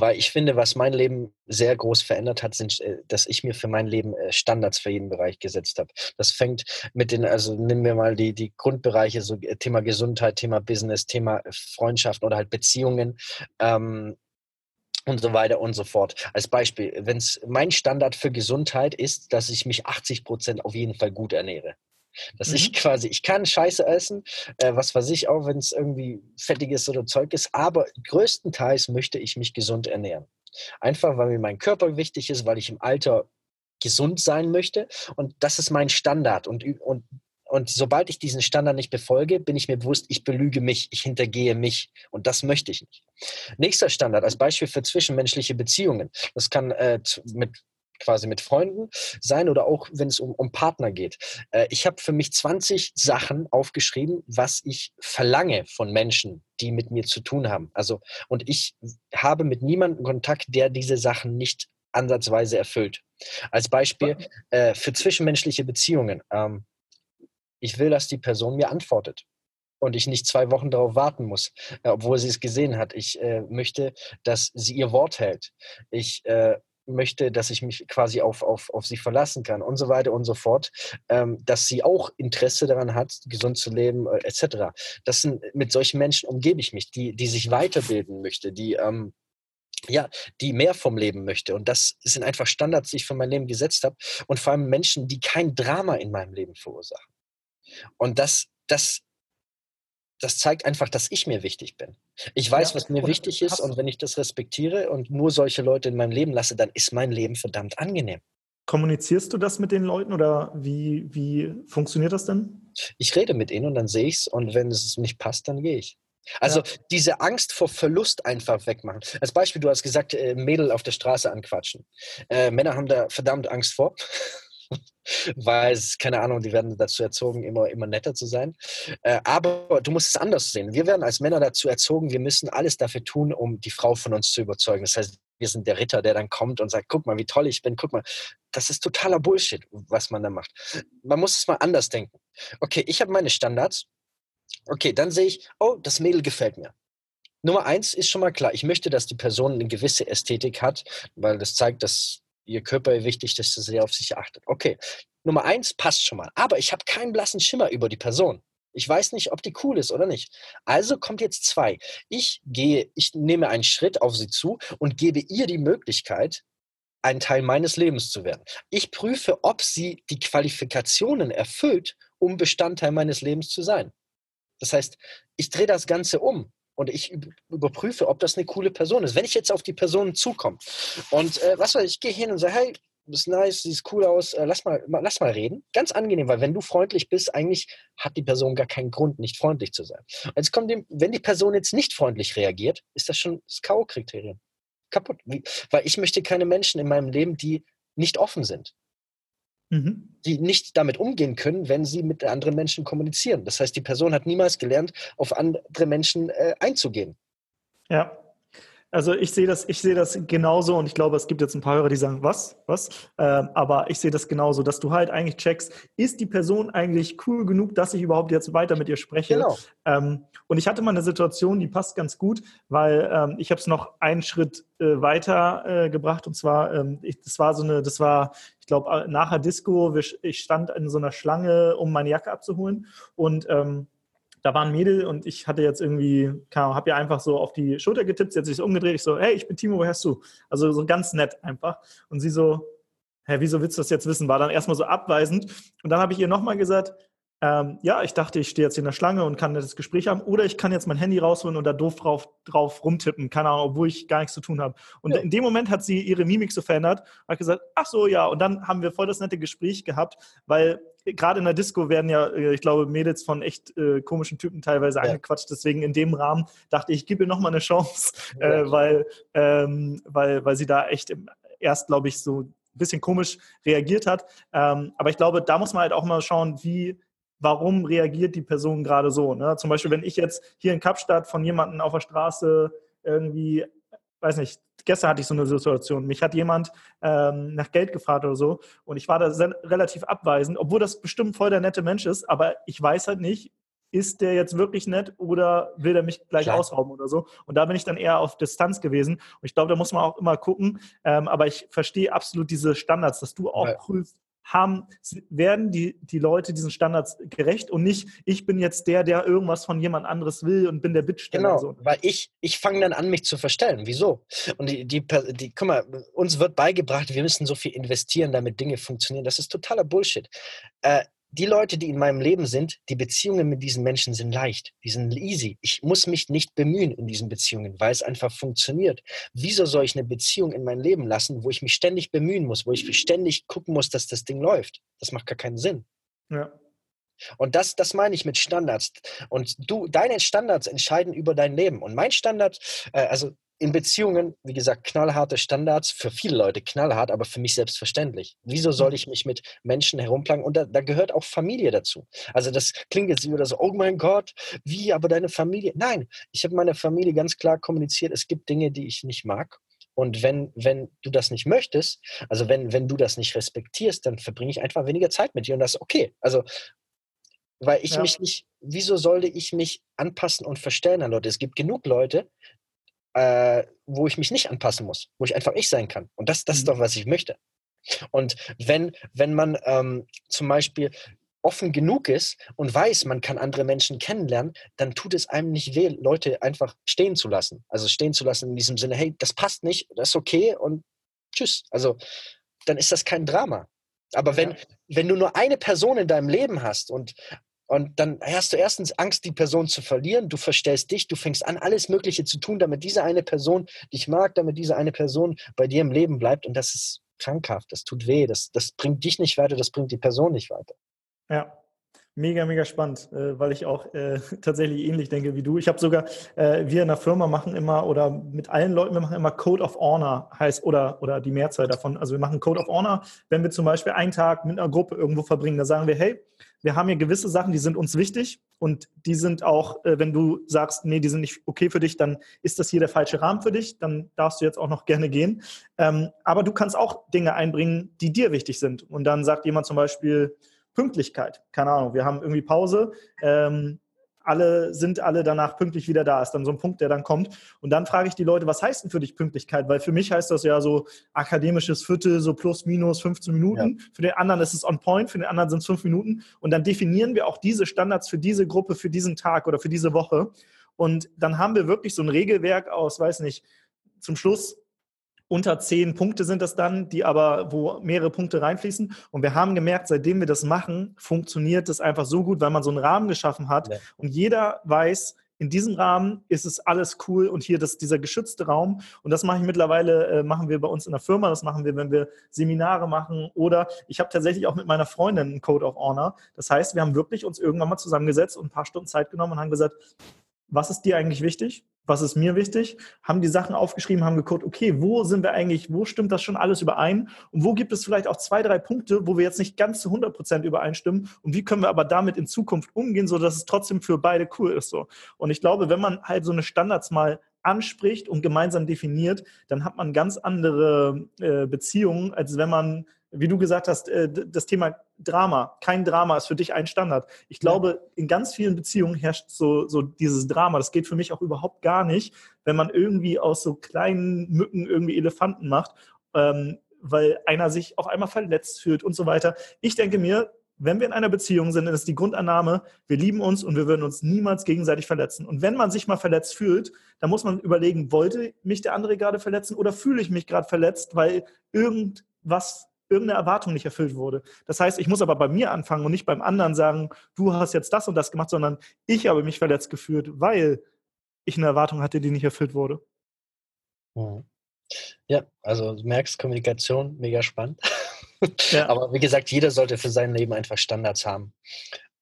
weil ich finde, was mein Leben sehr groß verändert hat, sind, äh, dass ich mir für mein Leben äh, Standards für jeden Bereich gesetzt habe. Das fängt mit den, also nehmen wir mal die, die Grundbereiche, so äh, Thema Gesundheit, Thema Business, Thema Freundschaften oder halt Beziehungen. Ähm, und so weiter und so fort. Als Beispiel, wenn es mein Standard für Gesundheit ist, dass ich mich 80 Prozent auf jeden Fall gut ernähre. Dass mhm. ich quasi, ich kann Scheiße essen, äh, was weiß ich auch, wenn es irgendwie fettiges oder Zeug ist, aber größtenteils möchte ich mich gesund ernähren. Einfach, weil mir mein Körper wichtig ist, weil ich im Alter gesund sein möchte und das ist mein Standard und, und und sobald ich diesen Standard nicht befolge, bin ich mir bewusst, ich belüge mich, ich hintergehe mich. Und das möchte ich nicht. Nächster Standard als Beispiel für zwischenmenschliche Beziehungen. Das kann äh, mit quasi mit Freunden sein oder auch wenn es um, um Partner geht. Äh, ich habe für mich 20 Sachen aufgeschrieben, was ich verlange von Menschen, die mit mir zu tun haben. Also, und ich habe mit niemandem Kontakt, der diese Sachen nicht ansatzweise erfüllt. Als Beispiel äh, für zwischenmenschliche Beziehungen. Ähm, ich will, dass die Person mir antwortet und ich nicht zwei Wochen darauf warten muss, äh, obwohl sie es gesehen hat. Ich äh, möchte, dass sie ihr Wort hält. Ich äh, möchte, dass ich mich quasi auf, auf, auf sie verlassen kann und so weiter und so fort, ähm, dass sie auch Interesse daran hat, gesund zu leben, äh, etc. Das sind, mit solchen Menschen umgebe ich mich, die, die sich weiterbilden möchte, die ähm, ja, die mehr vom Leben möchte. Und das sind einfach Standards, die ich für mein Leben gesetzt habe. Und vor allem Menschen, die kein Drama in meinem Leben verursachen. Und das, das das zeigt einfach, dass ich mir wichtig bin. Ich weiß, ja, was mir wichtig ist und wenn ich das respektiere und nur solche Leute in meinem Leben lasse, dann ist mein Leben verdammt angenehm. Kommunizierst du das mit den Leuten oder wie, wie funktioniert das denn? Ich rede mit ihnen und dann sehe ich es und wenn es nicht passt, dann gehe ich. Also ja. diese Angst vor Verlust einfach wegmachen. Als Beispiel, du hast gesagt, äh, Mädel auf der Straße anquatschen. Äh, Männer haben da verdammt Angst vor. Weil es, keine Ahnung, die werden dazu erzogen, immer, immer netter zu sein. Äh, aber du musst es anders sehen. Wir werden als Männer dazu erzogen, wir müssen alles dafür tun, um die Frau von uns zu überzeugen. Das heißt, wir sind der Ritter, der dann kommt und sagt, guck mal, wie toll ich bin, guck mal. Das ist totaler Bullshit, was man da macht. Man muss es mal anders denken. Okay, ich habe meine Standards. Okay, dann sehe ich, oh, das Mädel gefällt mir. Nummer eins ist schon mal klar, ich möchte, dass die Person eine gewisse Ästhetik hat, weil das zeigt, dass ihr Körper wichtig, dass sie auf sich achtet. Okay, Nummer eins passt schon mal. Aber ich habe keinen blassen Schimmer über die Person. Ich weiß nicht, ob die cool ist oder nicht. Also kommt jetzt zwei. Ich gehe, ich nehme einen Schritt auf sie zu und gebe ihr die Möglichkeit, ein Teil meines Lebens zu werden. Ich prüfe, ob sie die Qualifikationen erfüllt, um Bestandteil meines Lebens zu sein. Das heißt, ich drehe das Ganze um und ich überprüfe, ob das eine coole Person ist. Wenn ich jetzt auf die Person zukomme und äh, was weiß ich, ich gehe hin und sage, hey, du bist nice, siehst cool aus, äh, lass, mal, lass mal reden. Ganz angenehm, weil wenn du freundlich bist, eigentlich hat die Person gar keinen Grund, nicht freundlich zu sein. Jetzt kommt dem, wenn die Person jetzt nicht freundlich reagiert, ist das schon das K.O.-Kriterium. Kaputt. Weil ich möchte keine Menschen in meinem Leben, die nicht offen sind mhm. die nicht damit umgehen können, wenn sie mit anderen Menschen kommunizieren. Das heißt, die Person hat niemals gelernt, auf andere Menschen äh, einzugehen. Ja. Also ich sehe das, ich sehe das genauso und ich glaube, es gibt jetzt ein paar Hörer, die sagen, was, was? Ähm, aber ich sehe das genauso, dass du halt eigentlich checkst, ist die Person eigentlich cool genug, dass ich überhaupt jetzt weiter mit ihr spreche? Genau. Ähm, und ich hatte mal eine Situation, die passt ganz gut, weil ähm, ich habe es noch einen Schritt äh, weiter äh, gebracht und zwar, ähm, ich, das war so eine, das war, ich glaube, äh, nachher Disco, ich stand in so einer Schlange, um meine Jacke abzuholen und ähm, da war ein Mädel und ich hatte jetzt irgendwie, habe ihr einfach so auf die Schulter getippt, sie hat sich so umgedreht, ich so, hey, ich bin Timo, woher hast du? Also so ganz nett einfach. Und sie so, hä, wieso willst du das jetzt wissen? War dann erstmal so abweisend. Und dann habe ich ihr nochmal gesagt, ähm, ja, ich dachte, ich stehe jetzt in der Schlange und kann das Gespräch haben, oder ich kann jetzt mein Handy rausholen und da doof drauf, drauf rumtippen, keine Ahnung, obwohl ich gar nichts zu tun habe. Und ja. in dem Moment hat sie ihre Mimik so verändert, hat gesagt, ach so, ja, und dann haben wir voll das nette Gespräch gehabt, weil gerade in der Disco werden ja, äh, ich glaube, Mädels von echt äh, komischen Typen teilweise ja. angequatscht. Deswegen in dem Rahmen dachte ich, ich gebe ihr nochmal eine Chance, ja. äh, weil, ähm, weil, weil sie da echt im, erst, glaube ich, so ein bisschen komisch reagiert hat. Ähm, aber ich glaube, da muss man halt auch mal schauen, wie, warum reagiert die Person gerade so. Ne? Zum Beispiel, wenn ich jetzt hier in Kapstadt von jemandem auf der Straße irgendwie weiß nicht, gestern hatte ich so eine Situation. Mich hat jemand ähm, nach Geld gefragt oder so und ich war da relativ abweisend, obwohl das bestimmt voll der nette Mensch ist, aber ich weiß halt nicht, ist der jetzt wirklich nett oder will der mich gleich Klar. ausrauben oder so? Und da bin ich dann eher auf Distanz gewesen. Und ich glaube, da muss man auch immer gucken. Ähm, aber ich verstehe absolut diese Standards, dass du auch ja. prüfst, haben, werden die, die Leute diesen Standards gerecht und nicht, ich bin jetzt der, der irgendwas von jemand anderes will und bin der Bittsteller. Genau, so. weil ich, ich fange dann an, mich zu verstellen. Wieso? Und die, die, die, guck mal, uns wird beigebracht, wir müssen so viel investieren, damit Dinge funktionieren. Das ist totaler Bullshit. Äh, die Leute, die in meinem Leben sind, die Beziehungen mit diesen Menschen sind leicht, die sind easy. Ich muss mich nicht bemühen in diesen Beziehungen, weil es einfach funktioniert. Wieso soll ich eine Beziehung in mein Leben lassen, wo ich mich ständig bemühen muss, wo ich ständig gucken muss, dass das Ding läuft? Das macht gar keinen Sinn. Ja. Und das, das meine ich mit Standards. Und du, deine Standards entscheiden über dein Leben. Und mein Standard, äh, also in Beziehungen, wie gesagt, knallharte Standards, für viele Leute knallhart, aber für mich selbstverständlich. Wieso soll mhm. ich mich mit Menschen herumplagen? Und da, da, gehört auch Familie dazu. Also das klingt jetzt wieder so, oh mein Gott, wie, aber deine Familie? Nein, ich habe meiner Familie ganz klar kommuniziert, es gibt Dinge, die ich nicht mag. Und wenn, wenn du das nicht möchtest, also wenn, wenn du das nicht respektierst, dann verbringe ich einfach weniger Zeit mit dir und das ist okay. Also, weil ich ja. mich nicht, wieso sollte ich mich anpassen und verstellen an Leute? Es gibt genug Leute, äh, wo ich mich nicht anpassen muss, wo ich einfach ich sein kann. Und das, das ist mhm. doch, was ich möchte. Und wenn, wenn man ähm, zum Beispiel offen genug ist und weiß, man kann andere Menschen kennenlernen, dann tut es einem nicht weh, Leute einfach stehen zu lassen. Also stehen zu lassen in diesem Sinne, hey, das passt nicht, das ist okay und tschüss. Also dann ist das kein Drama. Aber wenn, ja. wenn du nur eine Person in deinem Leben hast und und dann hast du erstens Angst, die Person zu verlieren. Du verstellst dich, du fängst an, alles Mögliche zu tun, damit diese eine Person dich mag, damit diese eine Person bei dir im Leben bleibt. Und das ist krankhaft, das tut weh, das, das bringt dich nicht weiter, das bringt die Person nicht weiter. Ja, Mega, mega spannend, äh, weil ich auch äh, tatsächlich ähnlich denke wie du. Ich habe sogar, äh, wir in der Firma machen immer oder mit allen Leuten, wir machen immer Code of Honor, heißt oder, oder die Mehrzahl davon. Also wir machen Code of Honor, wenn wir zum Beispiel einen Tag mit einer Gruppe irgendwo verbringen, da sagen wir, hey, wir haben hier gewisse Sachen, die sind uns wichtig und die sind auch, wenn du sagst, nee, die sind nicht okay für dich, dann ist das hier der falsche Rahmen für dich, dann darfst du jetzt auch noch gerne gehen. Ähm, aber du kannst auch Dinge einbringen, die dir wichtig sind. Und dann sagt jemand zum Beispiel, Pünktlichkeit. Keine Ahnung, wir haben irgendwie Pause. Ähm, alle sind alle danach pünktlich wieder da. Ist dann so ein Punkt, der dann kommt. Und dann frage ich die Leute, was heißt denn für dich Pünktlichkeit? Weil für mich heißt das ja so akademisches Viertel, so plus minus 15 Minuten. Ja. Für den anderen ist es on point, für den anderen sind es fünf Minuten. Und dann definieren wir auch diese Standards für diese Gruppe, für diesen Tag oder für diese Woche. Und dann haben wir wirklich so ein Regelwerk aus, weiß nicht, zum Schluss unter zehn Punkte sind das dann, die aber, wo mehrere Punkte reinfließen. Und wir haben gemerkt, seitdem wir das machen, funktioniert das einfach so gut, weil man so einen Rahmen geschaffen hat ja. und jeder weiß, in diesem Rahmen ist es alles cool und hier das, dieser geschützte Raum. Und das mache ich mittlerweile, äh, machen wir bei uns in der Firma, das machen wir, wenn wir Seminare machen. Oder ich habe tatsächlich auch mit meiner Freundin einen Code of Honor. Das heißt, wir haben wirklich uns irgendwann mal zusammengesetzt und ein paar Stunden Zeit genommen und haben gesagt, was ist dir eigentlich wichtig? was ist mir wichtig, haben die Sachen aufgeschrieben, haben geguckt, okay, wo sind wir eigentlich, wo stimmt das schon alles überein und wo gibt es vielleicht auch zwei, drei Punkte, wo wir jetzt nicht ganz zu 100 Prozent übereinstimmen und wie können wir aber damit in Zukunft umgehen, sodass es trotzdem für beide cool ist so. Und ich glaube, wenn man halt so eine Standards mal anspricht und gemeinsam definiert, dann hat man ganz andere äh, Beziehungen, als wenn man, wie du gesagt hast, äh, das Thema Drama, kein Drama ist für dich ein Standard. Ich glaube, ja. in ganz vielen Beziehungen herrscht so, so dieses Drama. Das geht für mich auch überhaupt gar nicht, wenn man irgendwie aus so kleinen Mücken irgendwie Elefanten macht, ähm, weil einer sich auf einmal verletzt fühlt und so weiter. Ich denke mir, wenn wir in einer Beziehung sind, dann ist die Grundannahme, wir lieben uns und wir würden uns niemals gegenseitig verletzen. Und wenn man sich mal verletzt fühlt, dann muss man überlegen, wollte mich der andere gerade verletzen oder fühle ich mich gerade verletzt, weil irgendwas, irgendeine Erwartung nicht erfüllt wurde. Das heißt, ich muss aber bei mir anfangen und nicht beim anderen sagen, du hast jetzt das und das gemacht, sondern ich habe mich verletzt gefühlt, weil ich eine Erwartung hatte, die nicht erfüllt wurde. Mhm. Ja, also du merkst Kommunikation, mega spannend. Ja. Aber wie gesagt, jeder sollte für sein Leben einfach Standards haben.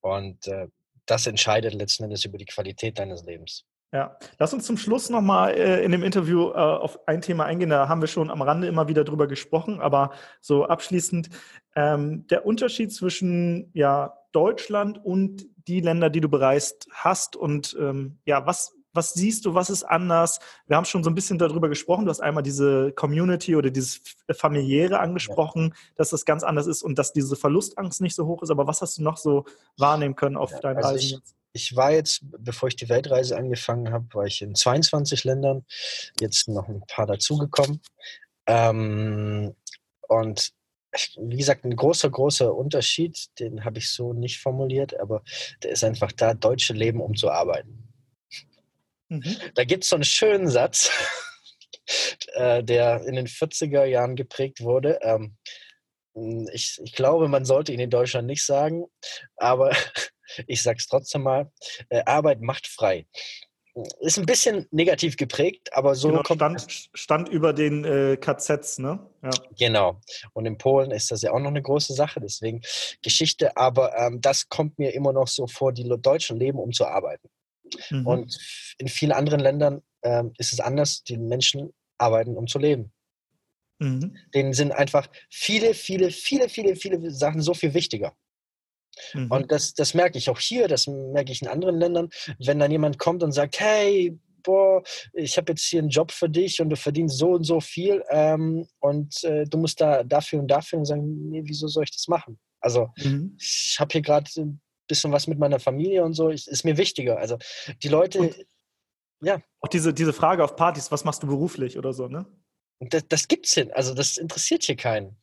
Und äh, das entscheidet letzten Endes über die Qualität deines Lebens. Ja, lass uns zum Schluss nochmal äh, in dem Interview äh, auf ein Thema eingehen. Da haben wir schon am Rande immer wieder drüber gesprochen, aber so abschließend ähm, der Unterschied zwischen ja, Deutschland und die Länder, die du bereist hast und ähm, ja, was, was siehst du, was ist anders? Wir haben schon so ein bisschen darüber gesprochen. Du hast einmal diese Community oder dieses familiäre angesprochen, ja. dass das ganz anders ist und dass diese Verlustangst nicht so hoch ist. Aber was hast du noch so wahrnehmen können auf ja, deinen also Reisen? Ich, ich war jetzt, bevor ich die Weltreise angefangen habe, war ich in 22 Ländern, jetzt noch ein paar dazugekommen. Ähm, und wie gesagt, ein großer, großer Unterschied, den habe ich so nicht formuliert, aber der ist einfach da, Deutsche leben, um zu arbeiten. Mhm. Da gibt es so einen schönen Satz, äh, der in den 40er Jahren geprägt wurde. Ähm, ich, ich, glaube, man sollte ihn in Deutschland nicht sagen, aber ich sage es trotzdem mal, äh, Arbeit macht frei. Ist ein bisschen negativ geprägt, aber so genau, stand, stand über den äh, KZs, ne? Ja. Genau. Und in Polen ist das ja auch noch eine große Sache, deswegen Geschichte. Aber ähm, das kommt mir immer noch so vor, die Deutschen leben, um zu arbeiten. Mhm. Und in vielen anderen Ländern ähm, ist es anders. Die Menschen arbeiten, um zu leben. Mhm. Denen sind einfach viele, viele, viele, viele, viele Sachen so viel wichtiger. Mhm. Und das, das merke ich auch hier, das merke ich in anderen Ländern. Wenn dann jemand kommt und sagt, hey, boah, ich habe jetzt hier einen Job für dich und du verdienst so und so viel ähm, und äh, du musst da dafür und dafür und sagen, nee, wieso soll ich das machen? Also mhm. ich habe hier gerade bisschen was mit meiner Familie und so, ich, ist mir wichtiger. Also die Leute, und ja. Auch diese, diese Frage auf Partys, was machst du beruflich oder so, ne? Das, das gibt's hin. Also das interessiert hier keinen.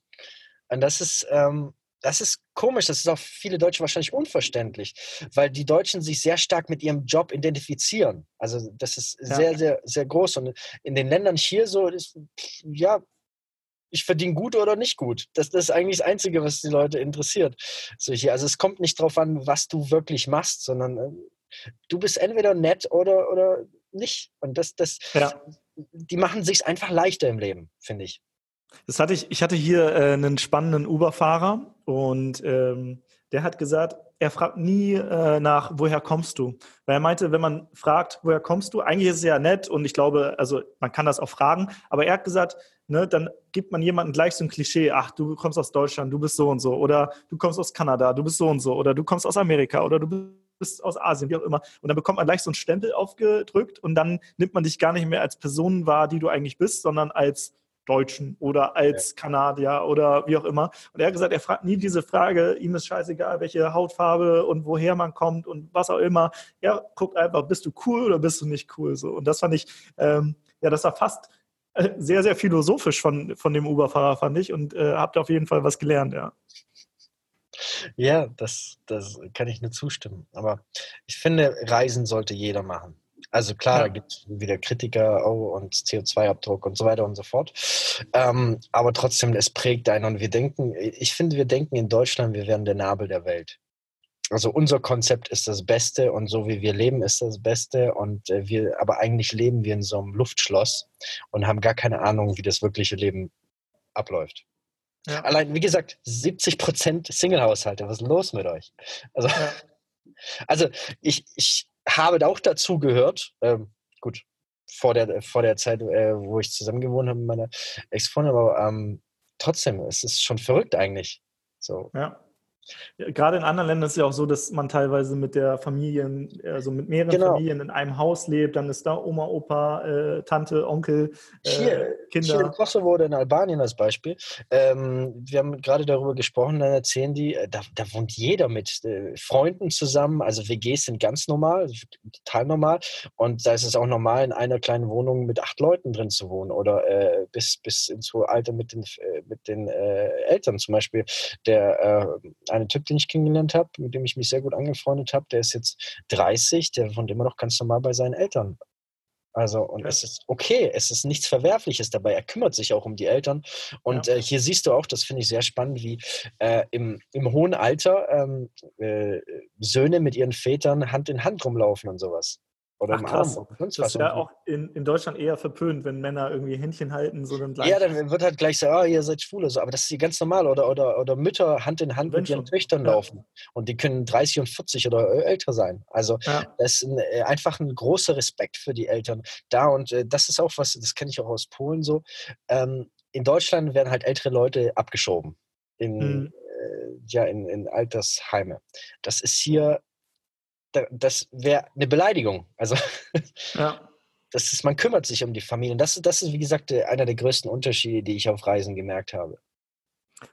Und das ist, ähm, das ist komisch, das ist auch viele Deutsche wahrscheinlich unverständlich, weil die Deutschen sich sehr stark mit ihrem Job identifizieren. Also das ist ja. sehr, sehr, sehr groß. Und in den Ländern hier so ist, ja, ich verdiene gut oder nicht gut. Das, das, ist eigentlich das Einzige, was die Leute interessiert. So hier, also es kommt nicht darauf an, was du wirklich machst, sondern äh, du bist entweder nett oder, oder nicht. Und das, das, ja. die machen sich einfach leichter im Leben, finde ich. Das hatte ich, ich hatte hier äh, einen spannenden Uber-Fahrer und ähm, der hat gesagt, er fragt nie äh, nach, woher kommst du? Weil er meinte, wenn man fragt, woher kommst du, eigentlich ist es ja nett und ich glaube, also man kann das auch fragen, aber er hat gesagt, ne, dann gibt man jemandem gleich so ein Klischee, ach, du kommst aus Deutschland, du bist so und so, oder du kommst aus Kanada, du bist so und so, oder du kommst aus Amerika, oder du bist aus Asien, wie auch immer. Und dann bekommt man gleich so einen Stempel aufgedrückt und dann nimmt man dich gar nicht mehr als Person wahr, die du eigentlich bist, sondern als Deutschen oder als. Kanadier oder wie auch immer. Und er hat gesagt, er fragt nie diese Frage, ihm ist scheißegal, welche Hautfarbe und woher man kommt und was auch immer. Er guckt einfach, bist du cool oder bist du nicht cool? So. Und das fand ich, ähm, ja, das war fast äh, sehr, sehr philosophisch von, von dem Uber-Fahrer, fand ich. Und äh, habt auf jeden Fall was gelernt, ja. Ja, das, das kann ich nur zustimmen. Aber ich finde, Reisen sollte jeder machen. Also klar, ja. da gibt es wieder Kritiker oh, und CO2-Abdruck und so weiter und so fort. Ähm, aber trotzdem, es prägt einen und wir denken, ich finde, wir denken in Deutschland, wir wären der Nabel der Welt also unser Konzept ist das Beste und so wie wir leben ist das Beste und äh, wir, aber eigentlich leben wir in so einem Luftschloss und haben gar keine Ahnung, wie das wirkliche Leben abläuft. Ja. Allein, wie gesagt, 70 Prozent Single-Haushalte. Was ist los mit euch? Also, ja. also ich, ich habe auch dazu gehört, ähm, gut, vor der, vor der Zeit, äh, wo ich zusammen gewohnt habe mit meiner Ex-Freundin, aber ähm, trotzdem, es ist schon verrückt eigentlich. So. Ja. Gerade in anderen Ländern ist es ja auch so, dass man teilweise mit der Familie, also mit mehreren genau. Familien in einem Haus lebt. Dann ist da Oma, Opa, äh, Tante, Onkel, äh, hier, Kinder. Hier in Kosovo oder in Albanien als Beispiel. Ähm, wir haben gerade darüber gesprochen, dann erzählen die, äh, da, da wohnt jeder mit äh, Freunden zusammen. Also WGs sind ganz normal, total normal. Und da ist es auch normal, in einer kleinen Wohnung mit acht Leuten drin zu wohnen oder äh, bis, bis ins hohe Alter mit den, äh, mit den Eltern. Zum Beispiel der eine Typ, den ich kennengelernt habe, mit dem ich mich sehr gut angefreundet habe, der ist jetzt 30, der wohnt immer noch ganz normal bei seinen Eltern. Also, und ja. es ist okay, es ist nichts Verwerfliches dabei. Er kümmert sich auch um die Eltern. Und ja. äh, hier siehst du auch, das finde ich sehr spannend, wie äh, im, im hohen Alter ähm, äh, Söhne mit ihren Vätern Hand in Hand rumlaufen und sowas. Oder Ach, im krass. Arm. Das ist ja auch in, in Deutschland eher verpönt, wenn Männer irgendwie Händchen halten, so dann gleich. Ja, dann wird halt gleich so, ah, ihr seid schwule, so. aber das ist hier ganz normal. Oder, oder, oder Mütter Hand in Hand wenn mit ihren schon. Töchtern ja. laufen. Und die können 30 und 40 oder älter sein. Also ja. das ist ein, äh, einfach ein großer Respekt für die Eltern da. Und äh, das ist auch was, das kenne ich auch aus Polen so. Ähm, in Deutschland werden halt ältere Leute abgeschoben. In, mhm. äh, ja, in, in Altersheime. Das ist hier das wäre eine Beleidigung. Also ja. das ist, man kümmert sich um die Familie. Das, das ist, wie gesagt, einer der größten Unterschiede, die ich auf Reisen gemerkt habe.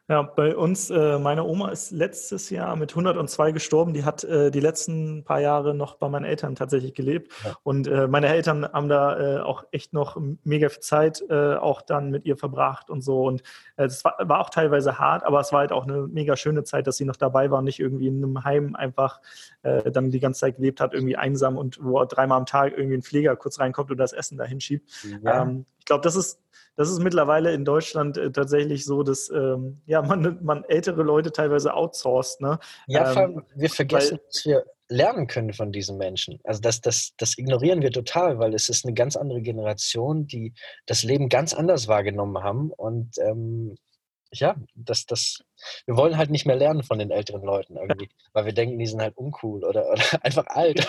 Ja, bei uns, äh, meine Oma ist letztes Jahr mit 102 gestorben. Die hat äh, die letzten paar Jahre noch bei meinen Eltern tatsächlich gelebt. Ja. Und äh, meine Eltern haben da äh, auch echt noch mega viel Zeit äh, auch dann mit ihr verbracht und so. Und es war, war, auch teilweise hart, aber es war halt auch eine mega schöne Zeit, dass sie noch dabei war und nicht irgendwie in einem Heim einfach äh, dann die ganze Zeit gelebt hat, irgendwie einsam und wo dreimal am Tag irgendwie ein Pfleger kurz reinkommt und das Essen dahin schiebt. Ja. Ähm, ich glaube, das ist das ist mittlerweile in Deutschland äh, tatsächlich so, dass ähm, ja, man, man ältere Leute teilweise outsourced. Ne? Ja, vor allem, ähm, wir vergessen, weil, dass wir lernen können von diesen Menschen. Also das, das, das ignorieren wir total, weil es ist eine ganz andere Generation, die das Leben ganz anders wahrgenommen haben. Und ähm, ja, das, das, wir wollen halt nicht mehr lernen von den älteren Leuten irgendwie, weil wir denken, die sind halt uncool oder, oder einfach alt.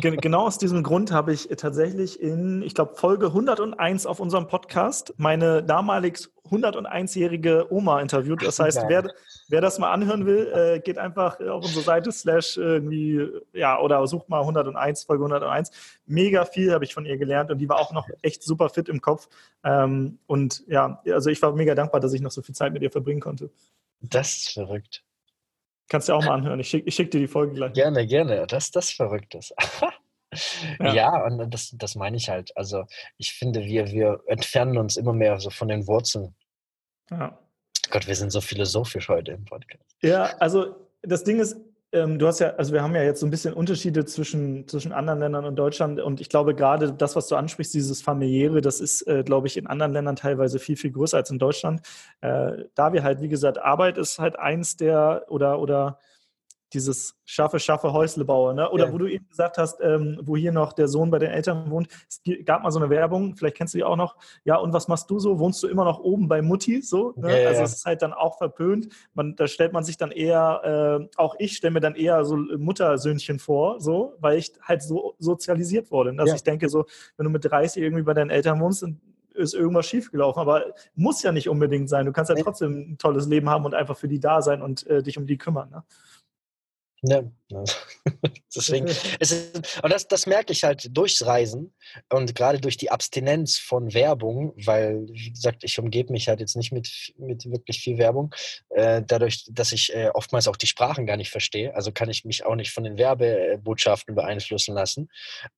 Genau aus diesem Grund habe ich tatsächlich in, ich glaube, Folge 101 auf unserem Podcast meine damalig 101-jährige Oma interviewt. Das heißt, wer, wer das mal anhören will, äh, geht einfach auf unsere Seite slash irgendwie, ja, oder sucht mal 101, Folge 101. Mega viel habe ich von ihr gelernt und die war auch noch echt super fit im Kopf. Ähm, und ja, also ich war mega dankbar, dass ich noch so viel Zeit mit ihr verbringen konnte. Das ist verrückt. Kannst du auch mal anhören. Ich schicke schick dir die Folge gleich. Gerne, gerne. Das, das Verrücktes. ja. ja, und das, das meine ich halt. Also ich finde, wir, wir entfernen uns immer mehr so von den Wurzeln. Ja. Gott, wir sind so philosophisch heute im Podcast. Ja, also das Ding ist, du hast ja, also wir haben ja jetzt so ein bisschen Unterschiede zwischen, zwischen anderen Ländern und Deutschland und ich glaube gerade das, was du ansprichst, dieses familiäre, das ist, äh, glaube ich, in anderen Ländern teilweise viel, viel größer als in Deutschland. Äh, da wir halt, wie gesagt, Arbeit ist halt eins der oder, oder dieses schaffe, schaffe Häuslebauer, ne? Oder ja. wo du eben gesagt hast, ähm, wo hier noch der Sohn bei den Eltern wohnt, es gab mal so eine Werbung, vielleicht kennst du die auch noch, ja, und was machst du so? Wohnst du immer noch oben bei Mutti? So, ne? ja, also es ist halt dann auch verpönt. Man, da stellt man sich dann eher, äh, auch ich stelle mir dann eher so Muttersöhnchen vor, so, weil ich halt so sozialisiert wurde. Also ich denke so, wenn du mit 30 irgendwie bei deinen Eltern wohnst, dann ist irgendwas schiefgelaufen. Aber muss ja nicht unbedingt sein. Du kannst ja trotzdem ein tolles Leben haben und einfach für die da sein und äh, dich um die kümmern. Ne? Ja, deswegen, es ist, und das, das merke ich halt durchs Reisen und gerade durch die Abstinenz von Werbung, weil, wie gesagt, ich umgebe mich halt jetzt nicht mit, mit wirklich viel Werbung, äh, dadurch, dass ich äh, oftmals auch die Sprachen gar nicht verstehe, also kann ich mich auch nicht von den Werbebotschaften beeinflussen lassen.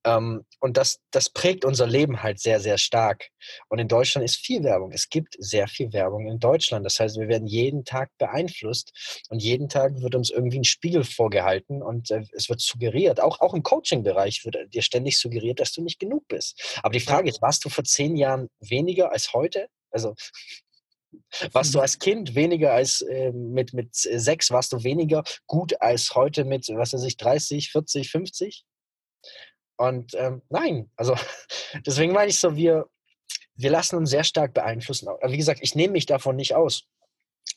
Ähm, und das, das prägt unser Leben halt sehr, sehr stark. Und in Deutschland ist viel Werbung. Es gibt sehr viel Werbung in Deutschland. Das heißt, wir werden jeden Tag beeinflusst und jeden Tag wird uns irgendwie ein Spiegel vor vorgehalten und äh, es wird suggeriert, auch, auch im Coaching-Bereich wird dir ständig suggeriert, dass du nicht genug bist. Aber die Frage ist, warst du vor zehn Jahren weniger als heute? Also warst du als Kind weniger als äh, mit, mit sechs, warst du weniger gut als heute mit, was weiß ich, 30, 40, 50? Und ähm, nein, also deswegen meine ich so, wir, wir lassen uns sehr stark beeinflussen. Wie gesagt, ich nehme mich davon nicht aus.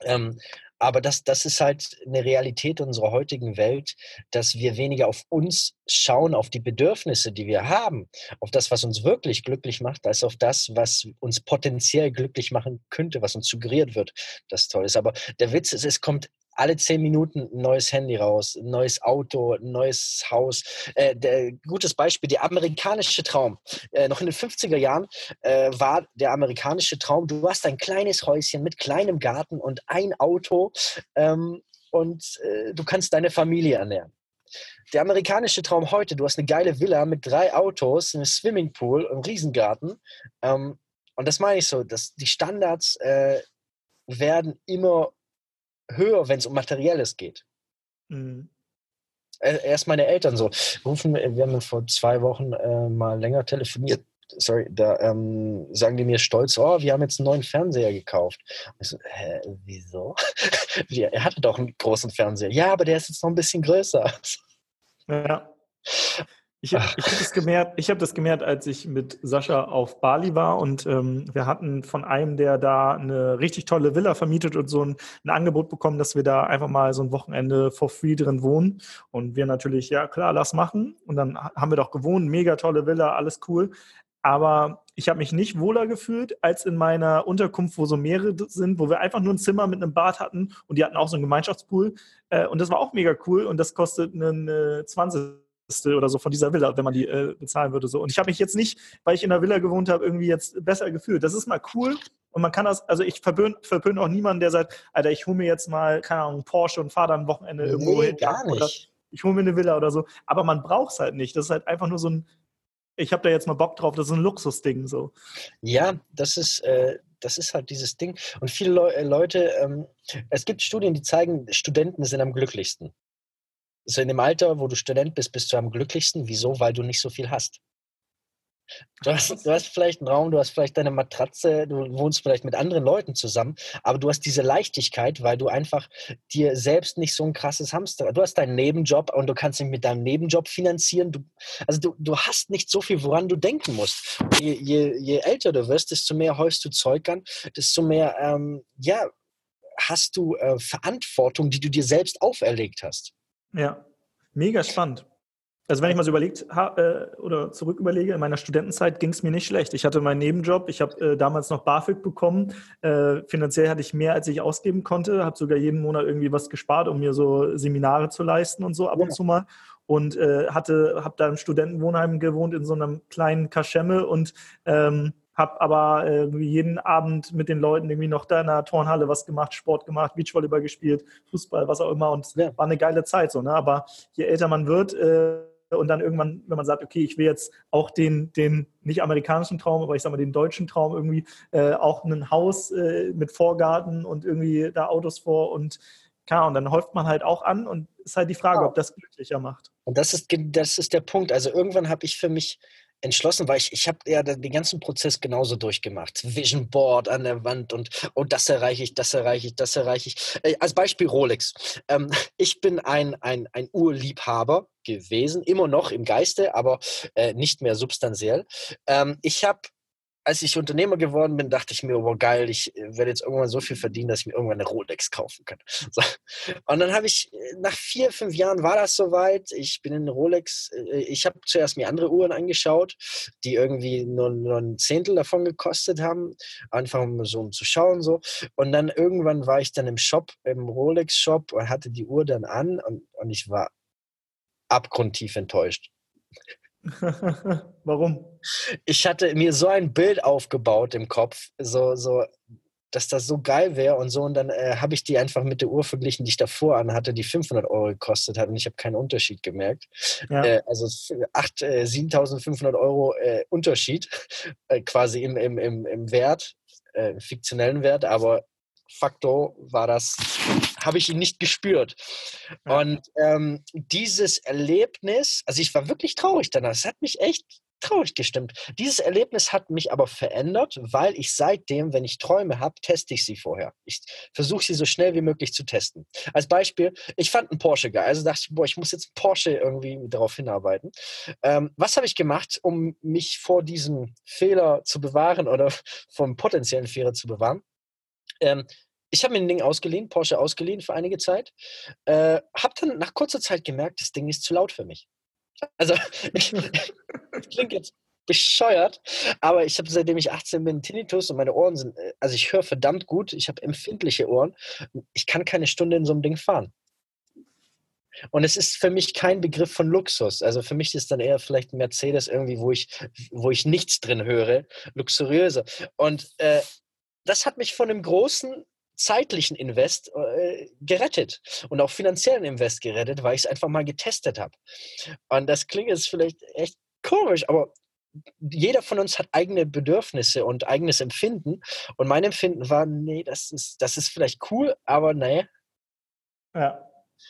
Ähm, aber das, das ist halt eine Realität unserer heutigen Welt, dass wir weniger auf uns schauen, auf die Bedürfnisse, die wir haben, auf das, was uns wirklich glücklich macht, als auf das, was uns potenziell glücklich machen könnte, was uns suggeriert wird, das toll ist. Aber der Witz ist, es kommt alle zehn Minuten ein neues Handy raus, ein neues Auto, ein neues Haus. Äh, der, gutes Beispiel, der amerikanische Traum. Äh, noch in den 50er Jahren äh, war der amerikanische Traum, du hast ein kleines Häuschen mit kleinem Garten und ein Auto ähm, und äh, du kannst deine Familie ernähren. Der amerikanische Traum heute, du hast eine geile Villa mit drei Autos, einem Swimmingpool, einem Riesengarten. Ähm, und das meine ich so, dass die Standards äh, werden immer höher, wenn es um Materielles geht. Mhm. Erst meine Eltern so rufen, wir haben vor zwei Wochen äh, mal länger telefoniert. Sorry, da ähm, sagen die mir stolz, oh, wir haben jetzt einen neuen Fernseher gekauft. ich so, hä, wieso? er hatte doch einen großen Fernseher. Ja, aber der ist jetzt noch ein bisschen größer. Ja. Ich, ich habe das gemerkt, ich habe das gemerkt, als ich mit Sascha auf Bali war und ähm, wir hatten von einem, der da eine richtig tolle Villa vermietet und so ein, ein, Angebot bekommen, dass wir da einfach mal so ein Wochenende for free drin wohnen. Und wir natürlich, ja klar, lass machen. Und dann haben wir doch gewohnt, mega tolle Villa, alles cool. Aber ich habe mich nicht wohler gefühlt als in meiner Unterkunft, wo so mehrere sind, wo wir einfach nur ein Zimmer mit einem Bad hatten und die hatten auch so einen Gemeinschaftspool. Äh, und das war auch mega cool und das kostet einen äh, 20 oder so von dieser Villa, wenn man die äh, bezahlen würde. So. Und ich habe mich jetzt nicht, weil ich in der Villa gewohnt habe, irgendwie jetzt besser gefühlt. Das ist mal cool. Und man kann das, also ich verpön auch niemanden, der sagt, Alter, ich hole mir jetzt mal, keine Ahnung, Porsche und fahre dann ein Wochenende irgendwo nee, hin. gar nicht. Oder ich hole mir eine Villa oder so. Aber man braucht es halt nicht. Das ist halt einfach nur so ein, ich habe da jetzt mal Bock drauf, das ist ein Luxusding so. Ja, das ist, äh, das ist halt dieses Ding. Und viele Le äh, Leute, ähm, es gibt Studien, die zeigen, Studenten sind am glücklichsten so in dem Alter, wo du Student bist, bist du am glücklichsten. Wieso? Weil du nicht so viel hast. Du hast, du hast vielleicht einen Raum, du hast vielleicht deine Matratze, du wohnst vielleicht mit anderen Leuten zusammen, aber du hast diese Leichtigkeit, weil du einfach dir selbst nicht so ein krasses Hamster. Du hast deinen Nebenjob und du kannst dich mit deinem Nebenjob finanzieren. Du, also du, du hast nicht so viel, woran du denken musst. Je, je, je älter du wirst, desto mehr häufst du Zeug an, desto mehr ähm, ja, hast du äh, Verantwortung, die du dir selbst auferlegt hast. Ja, mega spannend. Also wenn ich mal so überlegt äh, oder zurück überlege, in meiner Studentenzeit ging es mir nicht schlecht. Ich hatte meinen Nebenjob, ich habe äh, damals noch BAföG bekommen. Äh, finanziell hatte ich mehr, als ich ausgeben konnte, habe sogar jeden Monat irgendwie was gespart, um mir so Seminare zu leisten und so ab ja. und zu mal. Und äh, hatte, habe da im Studentenwohnheim gewohnt in so einem kleinen Kaschemme und ähm, habe aber äh, jeden Abend mit den Leuten irgendwie noch da in der Turnhalle was gemacht, Sport gemacht, Beachvolleyball gespielt, Fußball, was auch immer. Und ja. war eine geile Zeit so. Ne? Aber je älter man wird äh, und dann irgendwann, wenn man sagt, okay, ich will jetzt auch den, den nicht amerikanischen Traum, aber ich sage mal den deutschen Traum irgendwie, äh, auch ein Haus äh, mit Vorgarten und irgendwie da Autos vor und klar, und dann häuft man halt auch an und ist halt die Frage, ja. ob das glücklicher macht. Und das ist, das ist der Punkt. Also irgendwann habe ich für mich entschlossen, weil ich, ich habe ja den ganzen Prozess genauso durchgemacht. Vision Board an der Wand und oh, das erreiche ich, das erreiche ich, das erreiche ich. Äh, als Beispiel Rolex. Ähm, ich bin ein, ein, ein Urliebhaber gewesen, immer noch im Geiste, aber äh, nicht mehr substanziell. Ähm, ich habe als ich Unternehmer geworden bin, dachte ich mir, oh geil, ich äh, werde jetzt irgendwann so viel verdienen, dass ich mir irgendwann eine Rolex kaufen kann. So. Und dann habe ich, äh, nach vier, fünf Jahren war das soweit. Ich bin in Rolex, äh, ich habe zuerst mir andere Uhren angeschaut, die irgendwie nur, nur ein Zehntel davon gekostet haben, einfach um so um zu schauen. so. Und dann irgendwann war ich dann im Shop, im Rolex-Shop und hatte die Uhr dann an und, und ich war abgrundtief enttäuscht. Warum? Ich hatte mir so ein Bild aufgebaut im Kopf, so, so, dass das so geil wäre und so. Und dann äh, habe ich die einfach mit der Uhr verglichen, die ich davor an hatte, die 500 Euro gekostet hat. Und ich habe keinen Unterschied gemerkt. Ja. Äh, also 8, äh, 7500 Euro äh, Unterschied äh, quasi im, im, im, im Wert, äh, fiktionellen Wert. Aber facto war das, habe ich ihn nicht gespürt. Und ähm, dieses Erlebnis, also ich war wirklich traurig danach, es hat mich echt traurig gestimmt. Dieses Erlebnis hat mich aber verändert, weil ich seitdem, wenn ich Träume habe, teste ich sie vorher. Ich versuche sie so schnell wie möglich zu testen. Als Beispiel, ich fand einen Porsche geil, also dachte ich, boah, ich muss jetzt einen Porsche irgendwie darauf hinarbeiten. Ähm, was habe ich gemacht, um mich vor diesem Fehler zu bewahren oder vom potenziellen Fehler zu bewahren? Ähm, ich habe mir ein Ding ausgeliehen, Porsche ausgeliehen für einige Zeit. Äh, habe dann nach kurzer Zeit gemerkt, das Ding ist zu laut für mich. Also, ich, klingt jetzt bescheuert. Aber ich habe seitdem ich 18 bin Tinnitus und meine Ohren sind, äh, also ich höre verdammt gut, ich habe empfindliche Ohren. Ich kann keine Stunde in so einem Ding fahren. Und es ist für mich kein Begriff von Luxus. Also für mich ist dann eher vielleicht ein Mercedes irgendwie, wo ich, wo ich nichts drin höre, luxuriöser. Und äh, das hat mich von einem großen zeitlichen Invest äh, gerettet und auch finanziellen Invest gerettet, weil ich es einfach mal getestet habe. Und das klingt jetzt vielleicht echt komisch, aber jeder von uns hat eigene Bedürfnisse und eigenes Empfinden. Und mein Empfinden war, nee, das ist, das ist vielleicht cool, aber nee. Ja.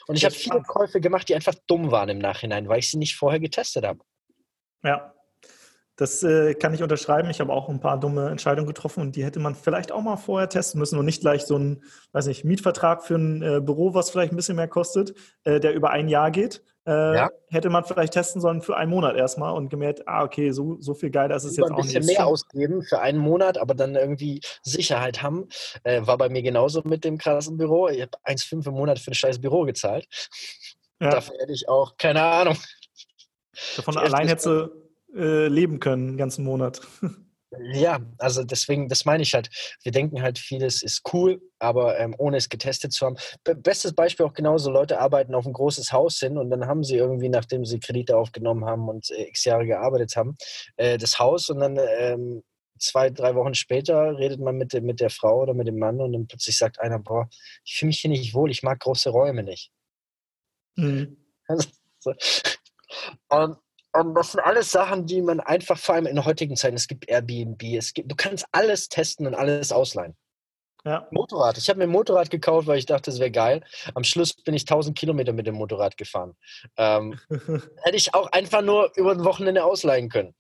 Und ich habe viele Käufe gemacht, die einfach dumm waren im Nachhinein, weil ich sie nicht vorher getestet habe. Ja, das äh, kann ich unterschreiben. Ich habe auch ein paar dumme Entscheidungen getroffen und die hätte man vielleicht auch mal vorher testen müssen und nicht gleich so ein, weiß nicht, Mietvertrag für ein äh, Büro, was vielleicht ein bisschen mehr kostet, äh, der über ein Jahr geht. Äh, ja. Hätte man vielleicht testen sollen für einen Monat erstmal und gemerkt, ah, okay, so, so viel geiler ist es jetzt auch nicht. Ein bisschen mehr ausgeben für einen Monat, aber dann irgendwie Sicherheit haben. Äh, war bei mir genauso mit dem krassen Büro. Ich habe 1,5 im Monat für ein scheiß Büro gezahlt. Ja. Dafür hätte ich auch, keine Ahnung. Davon allein hätte äh, leben können, den ganzen Monat. Ja, also deswegen, das meine ich halt. Wir denken halt, vieles ist cool, aber ähm, ohne es getestet zu haben. B bestes Beispiel auch genauso, Leute arbeiten auf ein großes Haus hin und dann haben sie irgendwie, nachdem sie Kredite aufgenommen haben und äh, x Jahre gearbeitet haben, äh, das Haus und dann ähm, zwei, drei Wochen später redet man mit, mit der Frau oder mit dem Mann und dann plötzlich sagt einer, boah, ich fühle mich hier nicht wohl, ich mag große Räume nicht. Mhm. Also, so. Und und das sind alles Sachen, die man einfach, vor allem in der heutigen Zeit, es gibt Airbnb, es gibt, du kannst alles testen und alles ausleihen. Ja. Motorrad. Ich habe mir ein Motorrad gekauft, weil ich dachte, es wäre geil. Am Schluss bin ich 1000 Kilometer mit dem Motorrad gefahren. Ähm, hätte ich auch einfach nur über ein Wochenende ausleihen können.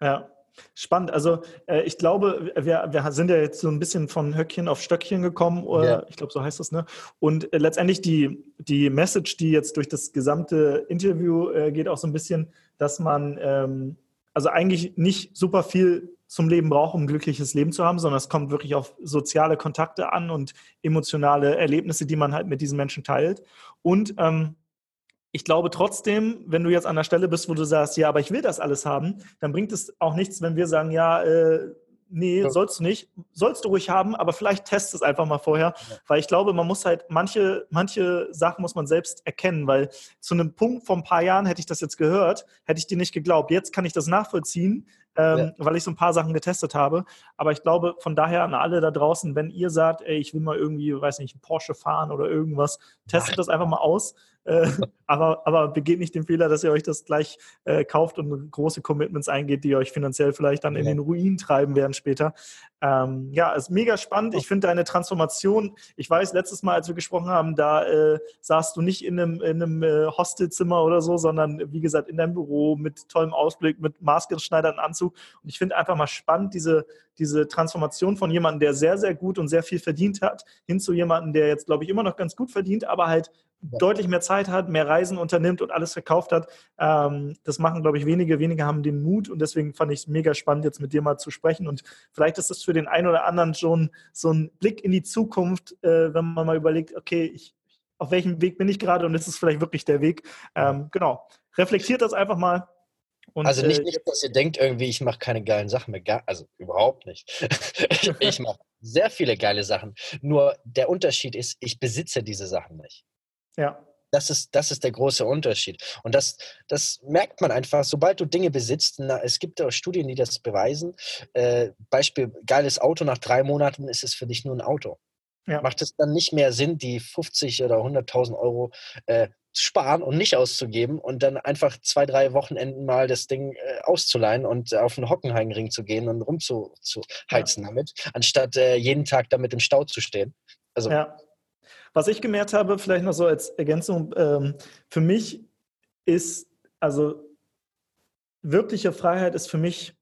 Ja. Spannend. Also äh, ich glaube, wir, wir sind ja jetzt so ein bisschen von Höckchen auf Stöckchen gekommen. Oder, ja. Ich glaube, so heißt das. Ne? Und äh, letztendlich die, die Message, die jetzt durch das gesamte Interview äh, geht, auch so ein bisschen, dass man ähm, also eigentlich nicht super viel zum Leben braucht, um ein glückliches Leben zu haben, sondern es kommt wirklich auf soziale Kontakte an und emotionale Erlebnisse, die man halt mit diesen Menschen teilt. Und ähm, ich glaube trotzdem, wenn du jetzt an der Stelle bist, wo du sagst, ja, aber ich will das alles haben, dann bringt es auch nichts, wenn wir sagen, ja, äh, nee, ja. sollst du nicht. Sollst du ruhig haben, aber vielleicht test es einfach mal vorher, ja. weil ich glaube, man muss halt manche, manche Sachen muss man selbst erkennen, weil zu einem Punkt vor ein paar Jahren hätte ich das jetzt gehört, hätte ich dir nicht geglaubt. Jetzt kann ich das nachvollziehen, ähm, ja. weil ich so ein paar Sachen getestet habe. Aber ich glaube, von daher an alle da draußen, wenn ihr sagt, ey, ich will mal irgendwie, weiß nicht, einen Porsche fahren oder irgendwas, testet das einfach mal aus. Äh, aber, aber begeht nicht den Fehler, dass ihr euch das gleich äh, kauft und große Commitments eingeht, die euch finanziell vielleicht dann in den Ruin treiben werden später. Ähm, ja, ist mega spannend. Ich finde deine Transformation, ich weiß, letztes Mal, als wir gesprochen haben, da äh, saßt du nicht in einem, in einem äh, Hostelzimmer oder so, sondern wie gesagt in deinem Büro mit tollem Ausblick, mit maßgeschneiderten Anzug. Und ich finde einfach mal spannend, diese, diese Transformation von jemandem, der sehr, sehr gut und sehr viel verdient hat, hin zu jemandem, der jetzt, glaube ich, immer noch ganz gut verdient, aber halt ja. deutlich mehr Zeit hat, mehr Reisen unternimmt und alles verkauft hat. Ähm, das machen, glaube ich, wenige. Wenige haben den Mut und deswegen fand ich es mega spannend, jetzt mit dir mal zu sprechen. Und vielleicht ist es für den einen oder anderen schon so ein Blick in die Zukunft, äh, wenn man mal überlegt, okay, ich, auf welchem Weg bin ich gerade und ist es vielleicht wirklich der Weg? Ähm, genau. Reflektiert das einfach mal. Und, also nicht, äh, nicht, dass ihr denkt irgendwie, ich mache keine geilen Sachen mehr. Gar, also überhaupt nicht. ich mache sehr viele geile Sachen. Nur der Unterschied ist, ich besitze diese Sachen nicht. Ja. Das ist, das ist der große Unterschied. Und das, das merkt man einfach, sobald du Dinge besitzt. Na, es gibt auch Studien, die das beweisen. Äh, Beispiel, geiles Auto, nach drei Monaten ist es für dich nur ein Auto. Ja. Macht es dann nicht mehr Sinn, die 50 oder 100.000 Euro äh, sparen und nicht auszugeben und dann einfach zwei, drei Wochenenden mal das Ding äh, auszuleihen und auf den Hockenheimring zu gehen und rumzuheizen ja. damit, anstatt äh, jeden Tag damit im Stau zu stehen. Also ja. Was ich gemerkt habe, vielleicht noch so als Ergänzung, ähm, für mich ist, also wirkliche Freiheit ist für mich,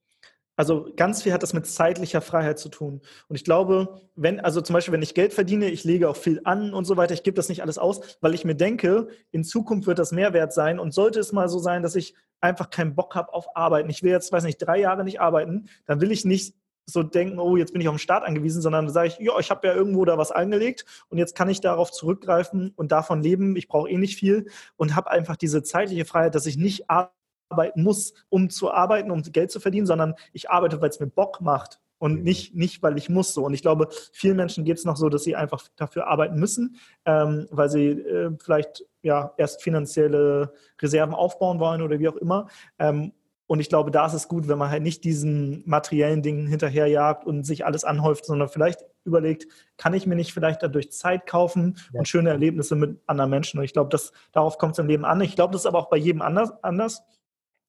also ganz viel hat das mit zeitlicher Freiheit zu tun. Und ich glaube, wenn, also zum Beispiel, wenn ich Geld verdiene, ich lege auch viel an und so weiter, ich gebe das nicht alles aus, weil ich mir denke, in Zukunft wird das Mehrwert sein. Und sollte es mal so sein, dass ich einfach keinen Bock habe auf Arbeiten, ich will jetzt, weiß nicht, drei Jahre nicht arbeiten, dann will ich nicht so denken, oh, jetzt bin ich auf den Staat angewiesen, sondern sage ich, ja, ich habe ja irgendwo da was angelegt und jetzt kann ich darauf zurückgreifen und davon leben. Ich brauche eh nicht viel und habe einfach diese zeitliche Freiheit, dass ich nicht arbeite arbeiten muss, um zu arbeiten, um Geld zu verdienen, sondern ich arbeite, weil es mir Bock macht und mhm. nicht, nicht, weil ich muss so. Und ich glaube, vielen Menschen geht es noch so, dass sie einfach dafür arbeiten müssen, ähm, weil sie äh, vielleicht ja erst finanzielle Reserven aufbauen wollen oder wie auch immer. Ähm, und ich glaube, da ist es gut, wenn man halt nicht diesen materiellen Dingen hinterherjagt und sich alles anhäuft, sondern vielleicht überlegt, kann ich mir nicht vielleicht dadurch Zeit kaufen ja. und schöne Erlebnisse mit anderen Menschen. Und ich glaube, das, darauf kommt es im Leben an. Ich glaube, das ist aber auch bei jedem anders. anders.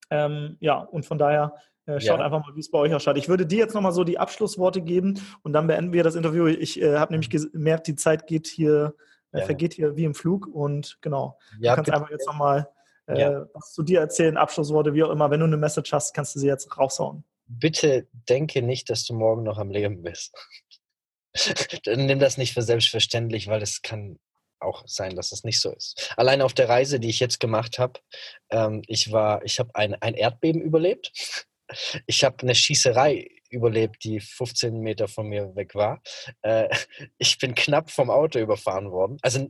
Ähm, ja, und von daher äh, schaut ja. einfach mal, wie es bei euch ausschaut. Ich würde dir jetzt nochmal so die Abschlussworte geben und dann beenden wir das Interview. Ich äh, habe nämlich gemerkt, die Zeit geht hier, äh, ja. vergeht hier wie im Flug und genau. Ja, du kannst einfach jetzt nochmal äh, was zu dir erzählen, Abschlussworte, wie auch immer. Wenn du eine Message hast, kannst du sie jetzt raushauen. Bitte denke nicht, dass du morgen noch am Leben bist. Nimm das nicht für selbstverständlich, weil es kann auch sein, dass es nicht so ist. Allein auf der Reise, die ich jetzt gemacht habe, ähm, ich war, ich habe ein, ein Erdbeben überlebt. Ich habe eine Schießerei überlebt, die 15 Meter von mir weg war. Äh, ich bin knapp vom Auto überfahren worden. Also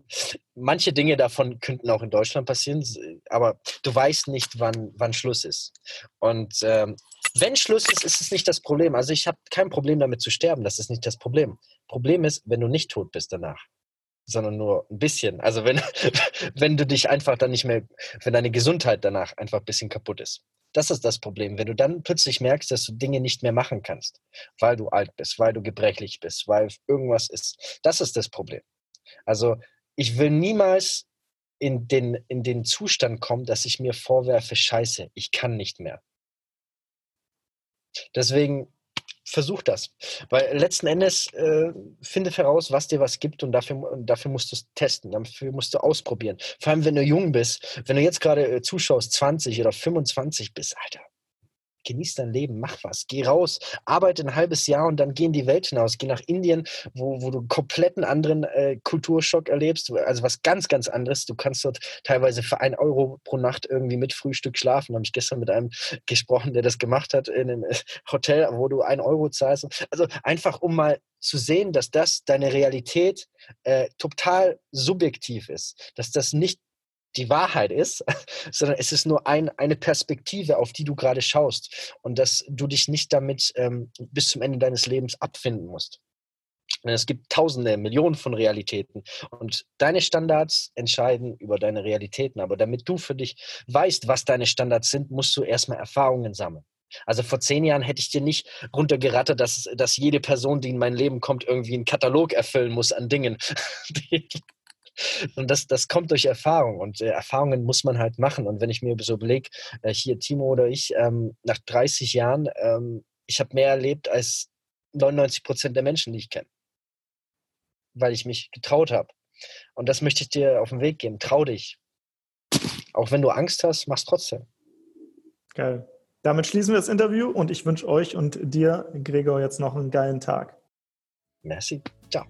manche Dinge davon könnten auch in Deutschland passieren, aber du weißt nicht, wann, wann Schluss ist. Und ähm, wenn Schluss ist, ist es nicht das Problem. Also ich habe kein Problem damit zu sterben, das ist nicht das Problem. Problem ist, wenn du nicht tot bist danach sondern nur ein bisschen. Also wenn, wenn du dich einfach dann nicht mehr, wenn deine Gesundheit danach einfach ein bisschen kaputt ist. Das ist das Problem. Wenn du dann plötzlich merkst, dass du Dinge nicht mehr machen kannst, weil du alt bist, weil du gebrechlich bist, weil irgendwas ist. Das ist das Problem. Also ich will niemals in den, in den Zustand kommen, dass ich mir vorwerfe, scheiße, ich kann nicht mehr. Deswegen versuch das. Weil letzten Endes äh, finde heraus, was dir was gibt und dafür, dafür musst du es testen, dafür musst du ausprobieren. Vor allem, wenn du jung bist, wenn du jetzt gerade äh, zuschaust, 20 oder 25 bist, Alter, genieß dein Leben, mach was, geh raus, arbeite ein halbes Jahr und dann geh in die Welt hinaus, geh nach Indien, wo, wo du kompletten anderen äh, Kulturschock erlebst, also was ganz, ganz anderes. Du kannst dort teilweise für ein Euro pro Nacht irgendwie mit Frühstück schlafen. Da habe ich gestern mit einem gesprochen, der das gemacht hat in einem äh, Hotel, wo du ein Euro zahlst. Also einfach, um mal zu sehen, dass das deine Realität äh, total subjektiv ist, dass das nicht die Wahrheit ist, sondern es ist nur ein, eine Perspektive, auf die du gerade schaust und dass du dich nicht damit ähm, bis zum Ende deines Lebens abfinden musst. Denn es gibt tausende, Millionen von Realitäten und deine Standards entscheiden über deine Realitäten. Aber damit du für dich weißt, was deine Standards sind, musst du erstmal Erfahrungen sammeln. Also vor zehn Jahren hätte ich dir nicht runtergerattert, dass, dass jede Person, die in mein Leben kommt, irgendwie einen Katalog erfüllen muss an Dingen, und das, das kommt durch Erfahrung und äh, Erfahrungen muss man halt machen. Und wenn ich mir so überlege, äh, hier Timo oder ich, ähm, nach 30 Jahren, ähm, ich habe mehr erlebt als 99 Prozent der Menschen, die ich kenne, weil ich mich getraut habe. Und das möchte ich dir auf den Weg geben. Trau dich. Auch wenn du Angst hast, mach's trotzdem. Geil. Damit schließen wir das Interview und ich wünsche euch und dir, Gregor, jetzt noch einen geilen Tag. Merci. Ciao.